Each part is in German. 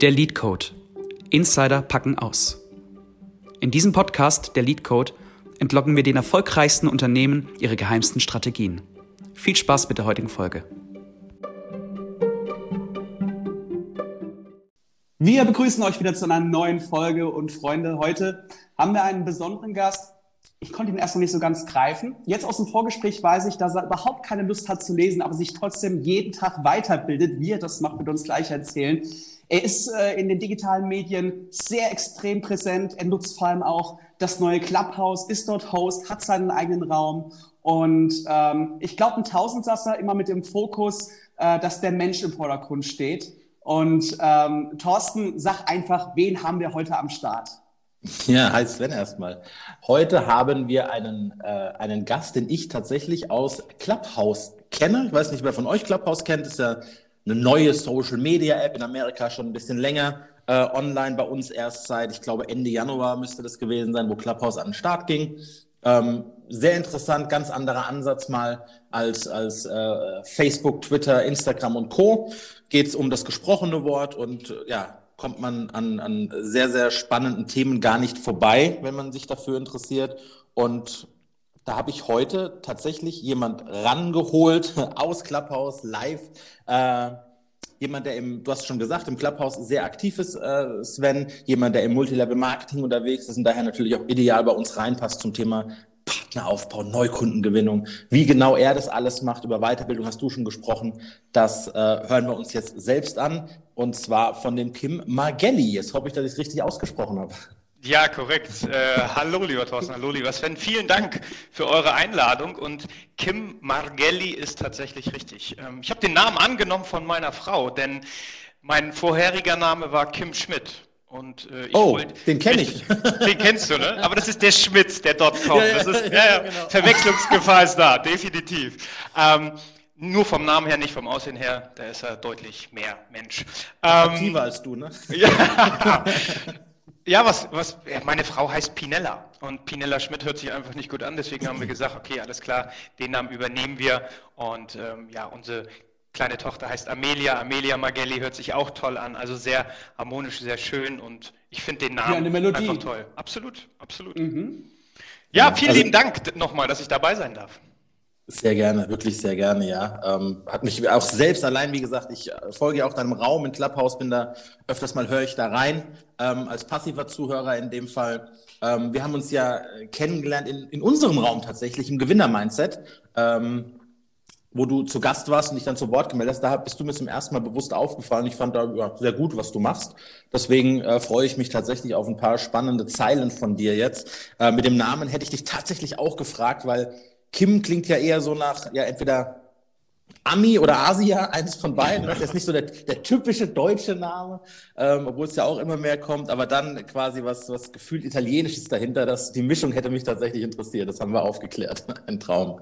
Der Lead Code. Insider packen aus. In diesem Podcast, der Lead Code, entlocken wir den erfolgreichsten Unternehmen ihre geheimsten Strategien. Viel Spaß mit der heutigen Folge. Wir begrüßen euch wieder zu einer neuen Folge und Freunde, heute haben wir einen besonderen Gast. Ich konnte ihn erst noch nicht so ganz greifen. Jetzt aus dem Vorgespräch weiß ich, dass er überhaupt keine Lust hat zu lesen, aber sich trotzdem jeden Tag weiterbildet. Wie er das macht, wird uns gleich erzählen. Er ist äh, in den digitalen Medien sehr extrem präsent. Er nutzt vor allem auch das neue Clubhouse, ist dort Host, hat seinen eigenen Raum. Und ähm, ich glaube, ein Tausendsasser immer mit dem Fokus, äh, dass der Mensch im Vordergrund steht. Und ähm, Thorsten, sag einfach, wen haben wir heute am Start? Ja, hi Sven erstmal. Heute haben wir einen, äh, einen Gast, den ich tatsächlich aus Clubhouse kenne. Ich weiß nicht, wer von euch Clubhouse kennt. Ist ja eine neue Social Media App in Amerika schon ein bisschen länger äh, online. Bei uns erst seit, ich glaube, Ende Januar müsste das gewesen sein, wo Clubhouse an den Start ging. Ähm, sehr interessant, ganz anderer Ansatz mal als, als äh, Facebook, Twitter, Instagram und Co. Geht es um das gesprochene Wort und ja, kommt man an, an sehr, sehr spannenden Themen gar nicht vorbei, wenn man sich dafür interessiert. Und da habe ich heute tatsächlich jemand rangeholt aus Clubhouse live. Äh, jemand, der im, du hast schon gesagt, im Clubhouse sehr aktiv ist, äh, Sven. Jemand, der im Multilevel-Marketing unterwegs ist und daher natürlich auch ideal bei uns reinpasst zum Thema Partneraufbau, Neukundengewinnung. Wie genau er das alles macht, über Weiterbildung hast du schon gesprochen. Das äh, hören wir uns jetzt selbst an. Und zwar von dem Kim Margelli. Jetzt hoffe ich, dass ich es richtig ausgesprochen habe. Ja, korrekt. Äh, hallo, lieber Thorsten, hallo, lieber Sven. Vielen Dank für eure Einladung. Und Kim Margelli ist tatsächlich richtig. Ähm, ich habe den Namen angenommen von meiner Frau, denn mein vorheriger Name war Kim Schmidt. Und, äh, oh, wollt, den kenne ich. Den kennst du, ne? Aber das ist der Schmidt, der dort kommt. Ja, ja, ist, ja, ja, genau. Verwechslungsgefahr ist da, definitiv. Ähm, nur vom Namen her, nicht vom Aussehen her, da ist er deutlich mehr Mensch. Ähm, Aktiver als du, ne? Ja. Ja, was, was, meine Frau heißt Pinella und Pinella Schmidt hört sich einfach nicht gut an, deswegen haben wir gesagt, okay, alles klar, den Namen übernehmen wir und ähm, ja, unsere kleine Tochter heißt Amelia, Amelia Magelli hört sich auch toll an, also sehr harmonisch, sehr schön und ich finde den Namen ja, einfach toll. Absolut, absolut. Mhm. Ja, vielen also, lieben Dank nochmal, dass ich dabei sein darf. Sehr gerne, wirklich sehr gerne, ja. Ähm, hat mich auch selbst allein, wie gesagt, ich äh, folge ja auch deinem Raum in Clubhouse, bin da öfters mal höre ich da rein, ähm, als passiver Zuhörer in dem Fall. Ähm, wir haben uns ja äh, kennengelernt in, in unserem Raum tatsächlich, im Gewinner-Mindset, ähm, wo du zu Gast warst und dich dann zu Wort gemeldet hast. Da bist du mir zum ersten Mal bewusst aufgefallen. Ich fand da ja, sehr gut, was du machst. Deswegen äh, freue ich mich tatsächlich auf ein paar spannende Zeilen von dir jetzt. Äh, mit dem Namen hätte ich dich tatsächlich auch gefragt, weil Kim klingt ja eher so nach, ja, entweder Ami oder Asia, eines von beiden. Das ist nicht so der, der typische deutsche Name, ähm, obwohl es ja auch immer mehr kommt, aber dann quasi was, was gefühlt Italienisches dahinter. Das, die Mischung hätte mich tatsächlich interessiert. Das haben wir aufgeklärt. Ein Traum.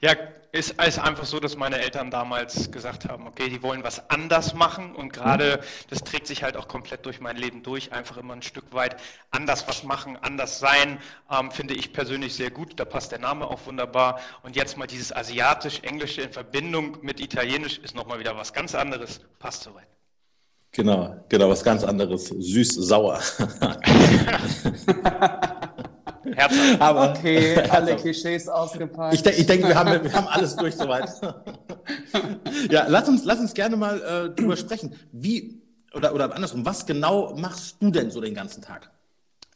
Ja, ist, ist einfach so, dass meine Eltern damals gesagt haben, okay, die wollen was anders machen und gerade mhm. das trägt sich halt auch komplett durch mein Leben durch, einfach immer ein Stück weit anders was machen, anders sein, ähm, finde ich persönlich sehr gut, da passt der Name auch wunderbar und jetzt mal dieses asiatisch-englische in Verbindung mit italienisch ist nochmal wieder was ganz anderes, passt soweit. Genau, genau, was ganz anderes, süß-sauer. Herzhaft. Aber okay, alle Klischees ausgepackt. Ich, ich denke, wir haben, wir haben alles durch soweit. ja, lass uns, lass uns gerne mal äh, drüber sprechen. Wie, oder, oder andersrum, was genau machst du denn so den ganzen Tag?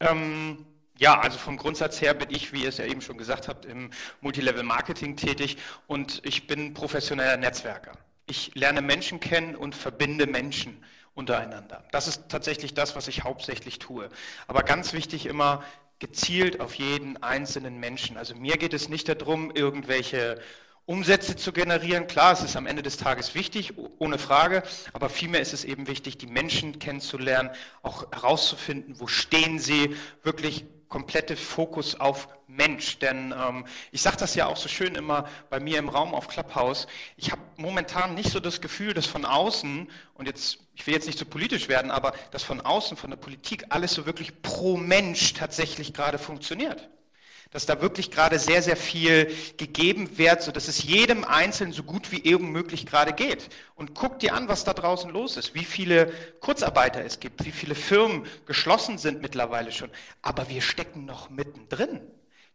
Ähm, ja, also vom Grundsatz her bin ich, wie ihr es ja eben schon gesagt habt, im Multilevel-Marketing tätig und ich bin professioneller Netzwerker. Ich lerne Menschen kennen und verbinde Menschen untereinander. Das ist tatsächlich das, was ich hauptsächlich tue. Aber ganz wichtig immer, gezielt auf jeden einzelnen Menschen. Also mir geht es nicht darum, irgendwelche Umsätze zu generieren. Klar, es ist am Ende des Tages wichtig, ohne Frage, aber vielmehr ist es eben wichtig, die Menschen kennenzulernen, auch herauszufinden, wo stehen sie, wirklich komplette Fokus auf Mensch. Denn ähm, ich sage das ja auch so schön immer bei mir im Raum auf Clubhouse. Ich habe momentan nicht so das Gefühl, dass von außen, und jetzt, ich will jetzt nicht so politisch werden, aber dass von außen, von der Politik alles so wirklich pro Mensch tatsächlich gerade funktioniert. Dass da wirklich gerade sehr, sehr viel gegeben wird, so dass es jedem Einzelnen so gut wie irgend möglich gerade geht. Und guck dir an, was da draußen los ist, wie viele Kurzarbeiter es gibt, wie viele Firmen geschlossen sind mittlerweile schon. Aber wir stecken noch mittendrin.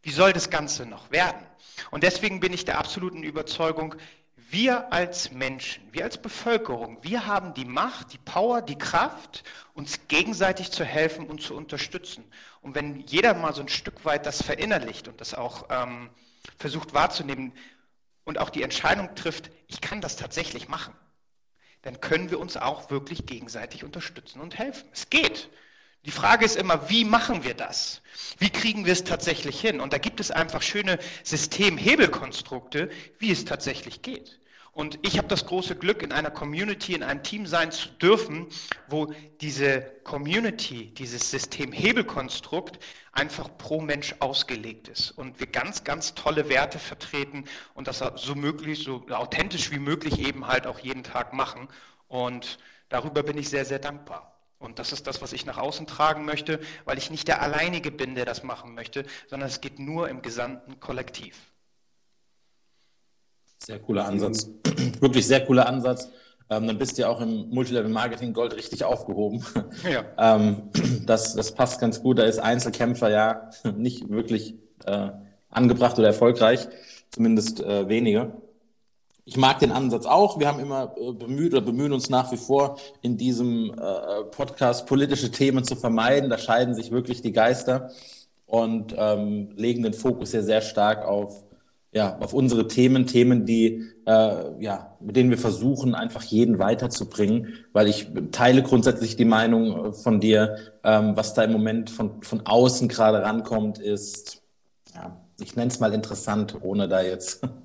Wie soll das Ganze noch werden? Und deswegen bin ich der absoluten Überzeugung, wir als Menschen, wir als Bevölkerung, wir haben die Macht, die Power, die Kraft, uns gegenseitig zu helfen und zu unterstützen. Und wenn jeder mal so ein Stück weit das verinnerlicht und das auch ähm, versucht wahrzunehmen und auch die Entscheidung trifft, ich kann das tatsächlich machen, dann können wir uns auch wirklich gegenseitig unterstützen und helfen. Es geht. Die Frage ist immer, wie machen wir das? Wie kriegen wir es tatsächlich hin? Und da gibt es einfach schöne Systemhebelkonstrukte, wie es tatsächlich geht. Und ich habe das große Glück, in einer Community, in einem Team sein zu dürfen, wo diese Community, dieses Systemhebelkonstrukt einfach pro Mensch ausgelegt ist und wir ganz, ganz tolle Werte vertreten und das so möglich, so authentisch wie möglich eben halt auch jeden Tag machen. Und darüber bin ich sehr, sehr dankbar. Und das ist das, was ich nach außen tragen möchte, weil ich nicht der Alleinige bin, der das machen möchte, sondern es geht nur im gesamten Kollektiv. Sehr cooler Ansatz. Wirklich sehr cooler Ansatz. Ähm, dann bist du ja auch im Multilevel-Marketing Gold richtig aufgehoben. Ja. ähm, das, das passt ganz gut. Da ist Einzelkämpfer ja nicht wirklich äh, angebracht oder erfolgreich, zumindest äh, wenige. Ich mag den Ansatz auch. Wir haben immer äh, bemüht oder bemühen uns nach wie vor, in diesem äh, Podcast politische Themen zu vermeiden. Da scheiden sich wirklich die Geister und ähm, legen den Fokus sehr, sehr stark auf, ja, auf unsere Themen, Themen, die, äh, ja, mit denen wir versuchen, einfach jeden weiterzubringen, weil ich teile grundsätzlich die Meinung äh, von dir, ähm, was da im Moment von, von außen gerade rankommt, ist, ja, ich nenne es mal interessant, ohne da jetzt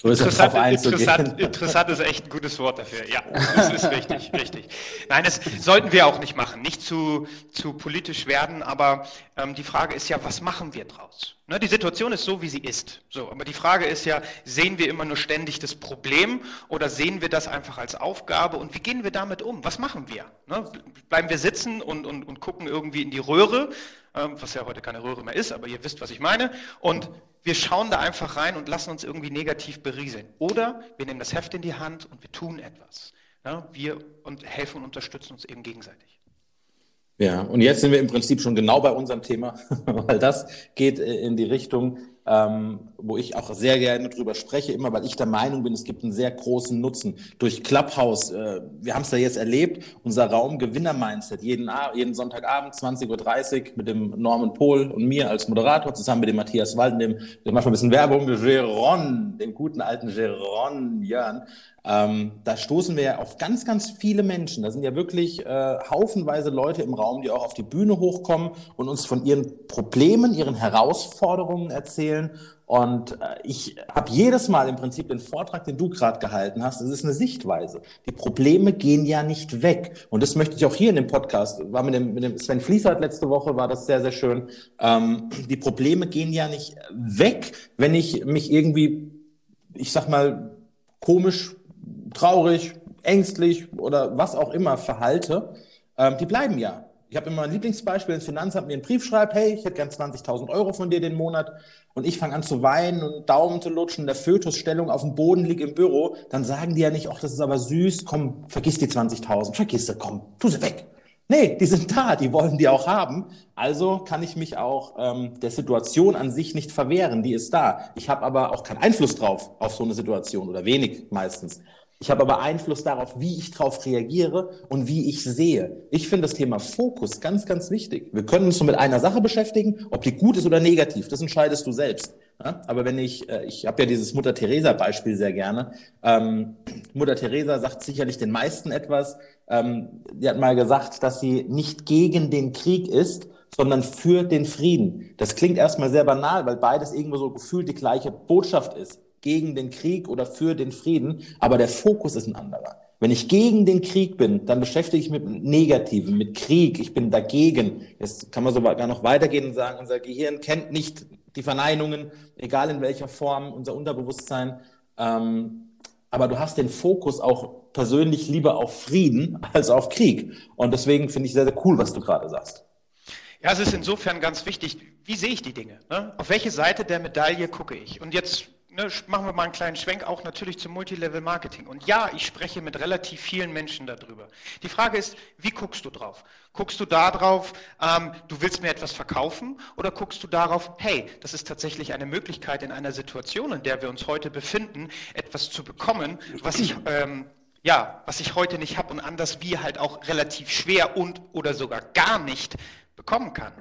größer interessant, drauf einzugehen. Interessant, interessant ist echt ein gutes Wort dafür. Ja, das ist richtig, richtig. Nein, das sollten wir auch nicht machen, nicht zu, zu politisch werden, aber ähm, die Frage ist ja, was machen wir draus? Ne, die Situation ist so, wie sie ist. So, aber die Frage ist ja, sehen wir immer nur ständig das Problem oder sehen wir das einfach als Aufgabe und wie gehen wir damit um? Was machen wir? Ne, bleiben wir sitzen und, und, und gucken irgendwie in die Röhre, ähm, was ja heute keine Röhre mehr ist, aber ihr wisst, was ich meine, und wir schauen da einfach rein und lassen uns irgendwie negativ berieseln. Oder wir nehmen das Heft in die Hand und wir tun etwas. Ja, wir und helfen und unterstützen uns eben gegenseitig. Ja, und jetzt sind wir im Prinzip schon genau bei unserem Thema, weil das geht äh, in die Richtung, ähm, wo ich auch sehr gerne drüber spreche, immer weil ich der Meinung bin, es gibt einen sehr großen Nutzen. Durch Clubhouse, äh, wir haben es ja jetzt erlebt, unser Raum Gewinner-Mindset, jeden, jeden Sonntagabend 20.30 Uhr mit dem Norman Pohl und mir als Moderator, zusammen mit dem Matthias Walden, dem, dem manchmal ein bisschen Werbung, Geron, dem guten alten Geron Jörn, ähm, da stoßen wir ja auf ganz, ganz viele Menschen. Da sind ja wirklich äh, haufenweise Leute im Raum, die auch auf die Bühne hochkommen und uns von ihren Problemen, ihren Herausforderungen erzählen. Und äh, ich habe jedes Mal im Prinzip den Vortrag, den du gerade gehalten hast, das ist eine Sichtweise. Die Probleme gehen ja nicht weg. Und das möchte ich auch hier in dem Podcast, war mit dem, mit dem Sven Fließert letzte Woche, war das sehr, sehr schön. Ähm, die Probleme gehen ja nicht weg, wenn ich mich irgendwie, ich sag mal, komisch traurig, ängstlich oder was auch immer verhalte, ähm, die bleiben ja. Ich habe immer ein Lieblingsbeispiel, das Finanzamt mir einen Brief schreibt, hey, ich hätte gern 20.000 Euro von dir den Monat und ich fange an zu weinen und Daumen zu lutschen, der Fötusstellung auf dem Boden liegt im Büro, dann sagen die ja nicht, ach, das ist aber süß, komm, vergiss die 20.000, vergiss sie, komm, tu sie weg. Nee, die sind da, die wollen die auch haben. Also kann ich mich auch ähm, der Situation an sich nicht verwehren, die ist da. Ich habe aber auch keinen Einfluss drauf auf so eine Situation oder wenig meistens. Ich habe aber Einfluss darauf, wie ich darauf reagiere und wie ich sehe. Ich finde das Thema Fokus ganz, ganz wichtig. Wir können uns nur mit einer Sache beschäftigen, ob die gut ist oder negativ. Das entscheidest du selbst. Aber wenn ich, äh, ich habe ja dieses Mutter Teresa Beispiel sehr gerne. Ähm, Mutter Teresa sagt sicherlich den meisten etwas. Ähm, die hat mal gesagt, dass sie nicht gegen den Krieg ist, sondern für den Frieden. Das klingt erstmal sehr banal, weil beides irgendwo so gefühlt die gleiche Botschaft ist gegen den Krieg oder für den Frieden, aber der Fokus ist ein anderer. Wenn ich gegen den Krieg bin, dann beschäftige ich mich mit Negativen, mit Krieg. Ich bin dagegen. Jetzt kann man sogar noch weitergehen und sagen, unser Gehirn kennt nicht die Verneinungen, egal in welcher Form, unser Unterbewusstsein. Ähm, aber du hast den Fokus auch persönlich lieber auf Frieden als auf Krieg. Und deswegen finde ich sehr, sehr cool, was du gerade sagst. Ja, es ist insofern ganz wichtig wie sehe ich die Dinge? Ne? Auf welche Seite der Medaille gucke ich? Und jetzt ne, machen wir mal einen kleinen Schwenk auch natürlich zum Multilevel-Marketing. Und ja, ich spreche mit relativ vielen Menschen darüber. Die Frage ist, wie guckst du drauf? Guckst du darauf, ähm, du willst mir etwas verkaufen oder guckst du darauf, hey, das ist tatsächlich eine Möglichkeit in einer Situation, in der wir uns heute befinden, etwas zu bekommen, was ich ähm, ja, was ich heute nicht habe und anders wie halt auch relativ schwer und oder sogar gar nicht bekommen kann.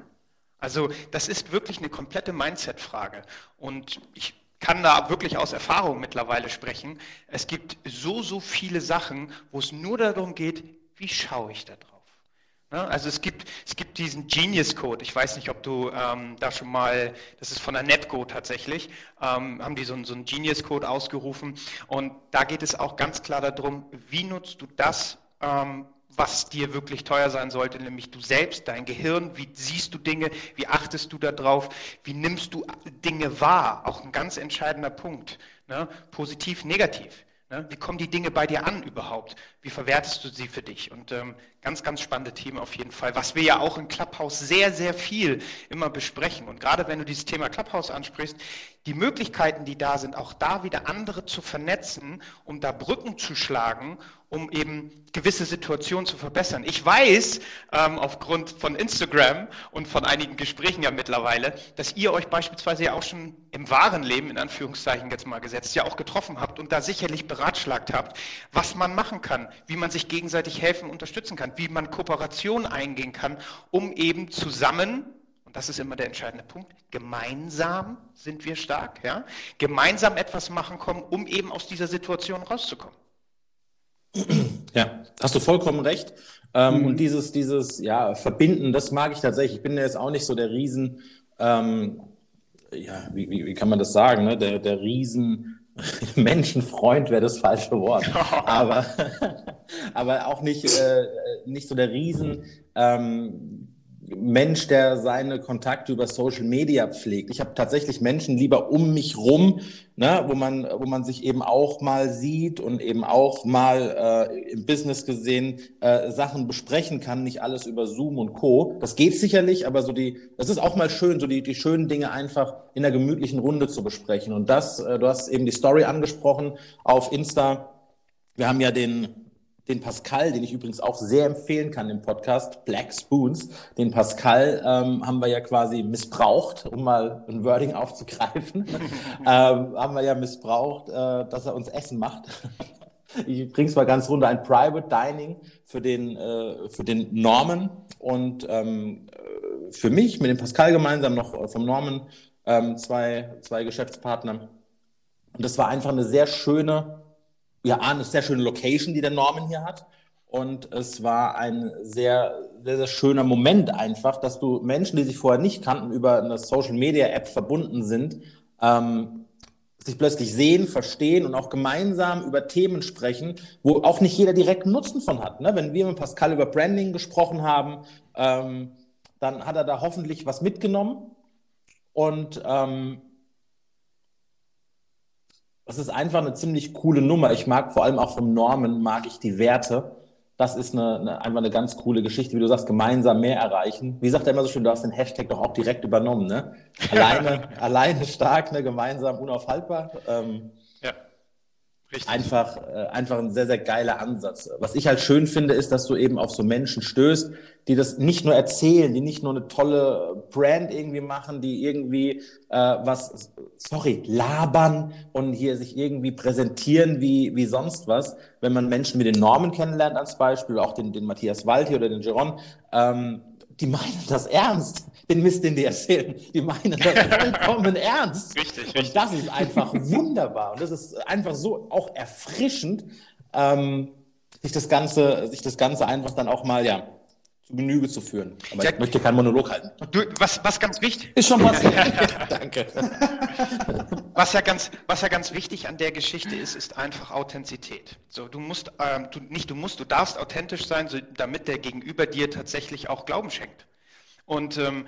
Also das ist wirklich eine komplette Mindset-Frage. Und ich kann da wirklich aus Erfahrung mittlerweile sprechen. Es gibt so, so viele Sachen, wo es nur darum geht, wie schaue ich da drauf. Ne? Also es gibt, es gibt diesen Genius Code. Ich weiß nicht, ob du ähm, da schon mal, das ist von der Netco tatsächlich, ähm, haben die so, so einen Genius Code ausgerufen. Und da geht es auch ganz klar darum, wie nutzt du das, ähm, was dir wirklich teuer sein sollte, nämlich du selbst, dein Gehirn, wie siehst du Dinge, wie achtest du darauf, wie nimmst du Dinge wahr, auch ein ganz entscheidender Punkt, ne? positiv, negativ. Ne? Wie kommen die Dinge bei dir an überhaupt? Wie verwertest du sie für dich? Und ähm, ganz, ganz spannende Themen auf jeden Fall, was wir ja auch in Clubhouse sehr, sehr viel immer besprechen. Und gerade wenn du dieses Thema Clubhouse ansprichst, die Möglichkeiten, die da sind, auch da wieder andere zu vernetzen, um da Brücken zu schlagen um eben gewisse Situationen zu verbessern. Ich weiß ähm, aufgrund von Instagram und von einigen Gesprächen ja mittlerweile, dass ihr euch beispielsweise ja auch schon im wahren Leben, in Anführungszeichen jetzt mal gesetzt, ja auch getroffen habt und da sicherlich beratschlagt habt, was man machen kann, wie man sich gegenseitig helfen, und unterstützen kann, wie man Kooperation eingehen kann, um eben zusammen und das ist immer der entscheidende Punkt. Gemeinsam sind wir stark, ja? Gemeinsam etwas machen kommen, um eben aus dieser Situation rauszukommen. Ja, hast du vollkommen recht. Ähm, mhm. Und dieses, dieses, ja, Verbinden, das mag ich tatsächlich. Ich bin ja jetzt auch nicht so der Riesen, ähm, ja, wie, wie, wie, kann man das sagen, ne? Der, der Riesen Menschenfreund wäre das falsche Wort. aber, aber auch nicht, äh, nicht so der Riesen, ähm, Mensch, der seine Kontakte über Social Media pflegt. Ich habe tatsächlich Menschen lieber um mich rum, ne, wo man, wo man sich eben auch mal sieht und eben auch mal äh, im Business gesehen äh, Sachen besprechen kann, nicht alles über Zoom und Co. Das geht sicherlich, aber so die, das ist auch mal schön, so die, die schönen Dinge einfach in einer gemütlichen Runde zu besprechen. Und das, äh, du hast eben die Story angesprochen auf Insta. Wir haben ja den den Pascal, den ich übrigens auch sehr empfehlen kann im Podcast, Black Spoons, den Pascal ähm, haben wir ja quasi missbraucht, um mal ein Wording aufzugreifen, ähm, haben wir ja missbraucht, äh, dass er uns Essen macht. ich bring's mal ganz runter, ein Private Dining für den, äh, für den Norman und ähm, äh, für mich mit dem Pascal gemeinsam noch vom Norman ähm, zwei, zwei Geschäftspartner. Und das war einfach eine sehr schöne ja, eine sehr schöne Location, die der Norman hier hat. Und es war ein sehr, sehr, sehr schöner Moment einfach, dass du Menschen, die sich vorher nicht kannten, über eine Social Media App verbunden sind, ähm, sich plötzlich sehen, verstehen und auch gemeinsam über Themen sprechen, wo auch nicht jeder direkt Nutzen von hat. Ne? Wenn wir mit Pascal über Branding gesprochen haben, ähm, dann hat er da hoffentlich was mitgenommen. Und ähm, das ist einfach eine ziemlich coole Nummer. Ich mag vor allem auch vom Norman, mag ich die Werte. Das ist eine, eine, einfach eine ganz coole Geschichte, wie du sagst, gemeinsam mehr erreichen. Wie sagt er immer so schön, du hast den Hashtag doch auch direkt übernommen, ne? Alleine, alleine stark, ne? gemeinsam unaufhaltbar. Ähm, Richtig. Einfach, äh, einfach ein sehr, sehr geiler Ansatz. Was ich halt schön finde, ist, dass du eben auf so Menschen stößt, die das nicht nur erzählen, die nicht nur eine tolle Brand irgendwie machen, die irgendwie äh, was, sorry, labern und hier sich irgendwie präsentieren wie, wie sonst was. Wenn man Menschen wie den Norman kennenlernt als Beispiel, auch den, den Matthias Walti oder den Geron, ähm, die meinen das ernst, den Mist, den die erzählen. Die meinen das vollkommen ernst. Richtig, richtig. Und das ist einfach wunderbar. Und das ist einfach so auch erfrischend, ähm, sich das Ganze, sich das Ganze einfach dann auch mal, ja, zu Genüge zu führen. Aber ja, ich möchte keinen Monolog halten. Du, was, was ganz wichtig ist schon was. Danke. Was ja ganz, was ja ganz wichtig an der Geschichte ist, ist einfach Authentizität. So, du musst, ähm, du, nicht du musst, du darfst authentisch sein, so, damit der Gegenüber dir tatsächlich auch Glauben schenkt. Und ähm,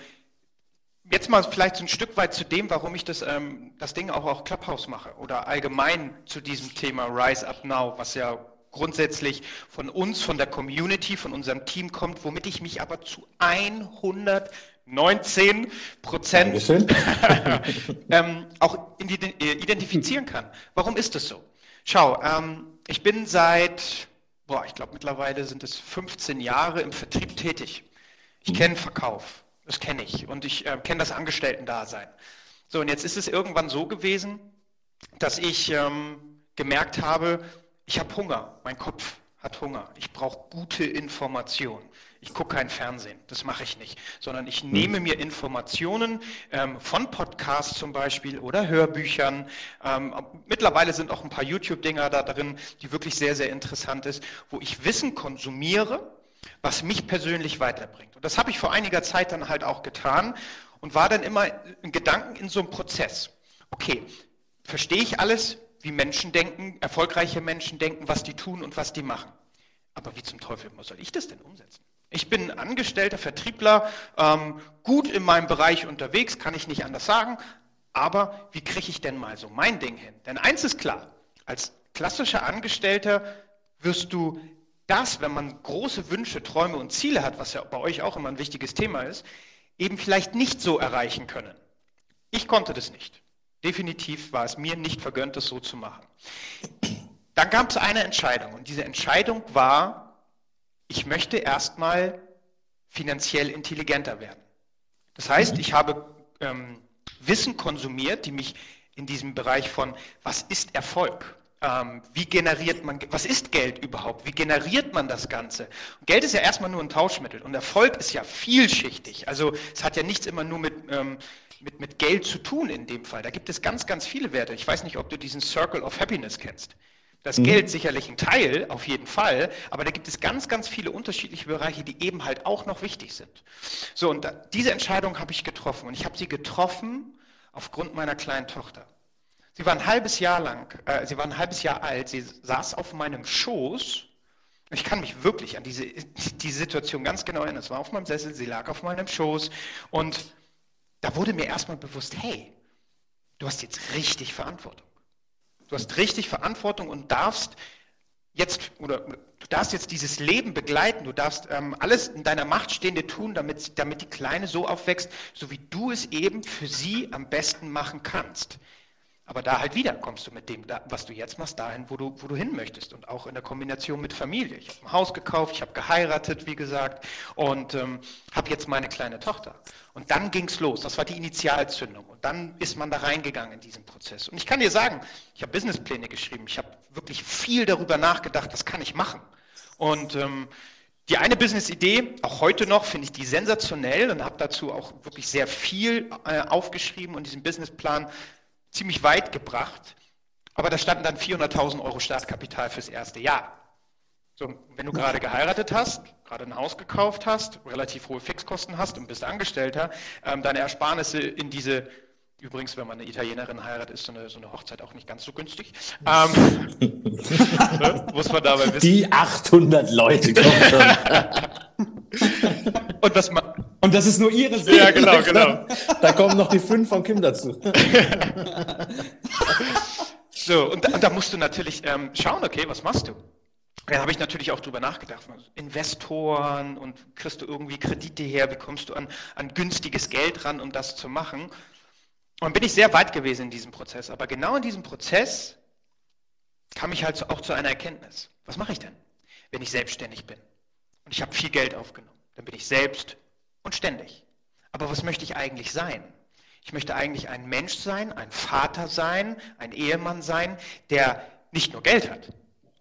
jetzt mal vielleicht so ein Stück weit zu dem, warum ich das, ähm, das Ding auch auf Clubhouse mache oder allgemein zu diesem Thema Rise Up Now, was ja grundsätzlich von uns, von der Community, von unserem Team kommt, womit ich mich aber zu 100 19 Prozent ähm, auch identifizieren kann. Warum ist das so? Schau, ähm, ich bin seit, boah, ich glaube mittlerweile sind es 15 Jahre im Vertrieb tätig. Ich kenne Verkauf, das kenne ich und ich äh, kenne das Angestellten-Dasein. So, und jetzt ist es irgendwann so gewesen, dass ich ähm, gemerkt habe, ich habe Hunger, mein Kopf hat Hunger, ich brauche gute Informationen. Ich gucke kein Fernsehen, das mache ich nicht, sondern ich hm. nehme mir Informationen ähm, von Podcasts zum Beispiel oder Hörbüchern. Ähm, mittlerweile sind auch ein paar YouTube-Dinger da drin, die wirklich sehr, sehr interessant ist, wo ich Wissen konsumiere, was mich persönlich weiterbringt. Und das habe ich vor einiger Zeit dann halt auch getan und war dann immer in Gedanken in so einem Prozess. Okay, verstehe ich alles, wie Menschen denken, erfolgreiche Menschen denken, was die tun und was die machen. Aber wie zum Teufel soll ich das denn umsetzen? Ich bin angestellter Vertriebler, ähm, gut in meinem Bereich unterwegs, kann ich nicht anders sagen. Aber wie kriege ich denn mal so mein Ding hin? Denn eins ist klar, als klassischer Angestellter wirst du das, wenn man große Wünsche, Träume und Ziele hat, was ja bei euch auch immer ein wichtiges Thema ist, eben vielleicht nicht so erreichen können. Ich konnte das nicht. Definitiv war es mir nicht vergönnt, das so zu machen. Dann gab es eine Entscheidung und diese Entscheidung war, ich möchte erstmal finanziell intelligenter werden. Das heißt, ich habe ähm, Wissen konsumiert, die mich in diesem Bereich von, was ist Erfolg? Ähm, wie generiert man, was ist Geld überhaupt? Wie generiert man das Ganze? Und Geld ist ja erstmal nur ein Tauschmittel und Erfolg ist ja vielschichtig. Also es hat ja nichts immer nur mit, ähm, mit, mit Geld zu tun in dem Fall. Da gibt es ganz, ganz viele Werte. Ich weiß nicht, ob du diesen Circle of Happiness kennst. Das mhm. Geld sicherlich ein Teil, auf jeden Fall, aber da gibt es ganz, ganz viele unterschiedliche Bereiche, die eben halt auch noch wichtig sind. So, und diese Entscheidung habe ich getroffen und ich habe sie getroffen aufgrund meiner kleinen Tochter. Sie war ein halbes Jahr lang, äh, sie war ein halbes Jahr alt, sie saß auf meinem Schoß. Ich kann mich wirklich an diese, die Situation ganz genau erinnern. Es war auf meinem Sessel, sie lag auf meinem Schoß und da wurde mir erstmal bewusst, hey, du hast jetzt richtig Verantwortung. Du hast richtig Verantwortung und darfst jetzt oder du darfst jetzt dieses Leben begleiten. Du darfst ähm, alles in deiner Macht Stehende tun, damit, damit die Kleine so aufwächst, so wie du es eben für sie am besten machen kannst. Aber da halt wieder kommst du mit dem, was du jetzt machst, dahin, wo du, wo du hin möchtest. Und auch in der Kombination mit Familie. Ich habe ein Haus gekauft, ich habe geheiratet, wie gesagt, und ähm, habe jetzt meine kleine Tochter. Und dann ging es los. Das war die Initialzündung. Und dann ist man da reingegangen in diesen Prozess. Und ich kann dir sagen, ich habe Businesspläne geschrieben. Ich habe wirklich viel darüber nachgedacht, was kann ich machen. Und ähm, die eine Business-Idee, auch heute noch, finde ich die sensationell und habe dazu auch wirklich sehr viel äh, aufgeschrieben und diesen Businessplan ziemlich weit gebracht. Aber da standen dann 400.000 Euro Startkapital fürs erste Jahr. So, wenn du gerade geheiratet hast, gerade ein Haus gekauft hast, relativ hohe Fixkosten hast und bist Angestellter, ähm, deine Ersparnisse in diese, übrigens, wenn man eine Italienerin heiratet, ist so eine, so eine Hochzeit auch nicht ganz so günstig. Ähm, ne, muss man dabei wissen. Die 800 Leute kommen schon. und man, und das ist nur ihre Seele. Ja, genau, genau. Da kommen noch die fünf von Kim dazu. so, und da, und da, musst du natürlich ähm, schauen, okay, was machst du? Da habe ich natürlich auch drüber nachgedacht. Investoren und kriegst du irgendwie Kredite her, wie kommst du an, an günstiges Geld ran, um das zu machen? Und bin ich sehr weit gewesen in diesem Prozess. Aber genau in diesem Prozess kam ich halt auch zu einer Erkenntnis. Was mache ich denn, wenn ich selbstständig bin? Und ich habe viel Geld aufgenommen. Dann bin ich selbst und ständig. Aber was möchte ich eigentlich sein? Ich möchte eigentlich ein Mensch sein, ein Vater sein, ein Ehemann sein, der nicht nur Geld hat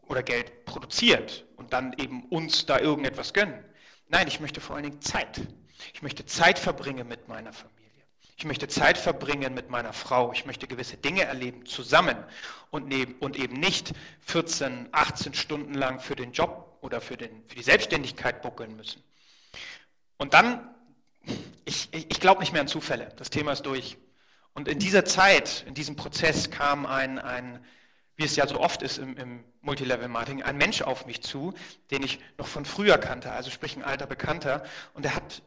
oder Geld produziert und dann eben uns da irgendetwas gönnen. Nein, ich möchte vor allen Dingen Zeit. Ich möchte Zeit verbringen mit meiner Familie. Ich möchte Zeit verbringen mit meiner Frau. Ich möchte gewisse Dinge erleben zusammen und, und eben nicht 14, 18 Stunden lang für den Job oder für, den, für die Selbstständigkeit buckeln müssen. Und dann, ich, ich glaube nicht mehr an Zufälle. Das Thema ist durch. Und in dieser Zeit, in diesem Prozess kam ein, ein wie es ja so oft ist im, im Multilevel-Marketing, ein Mensch auf mich zu, den ich noch von früher kannte, also sprich ein alter Bekannter. Und er hat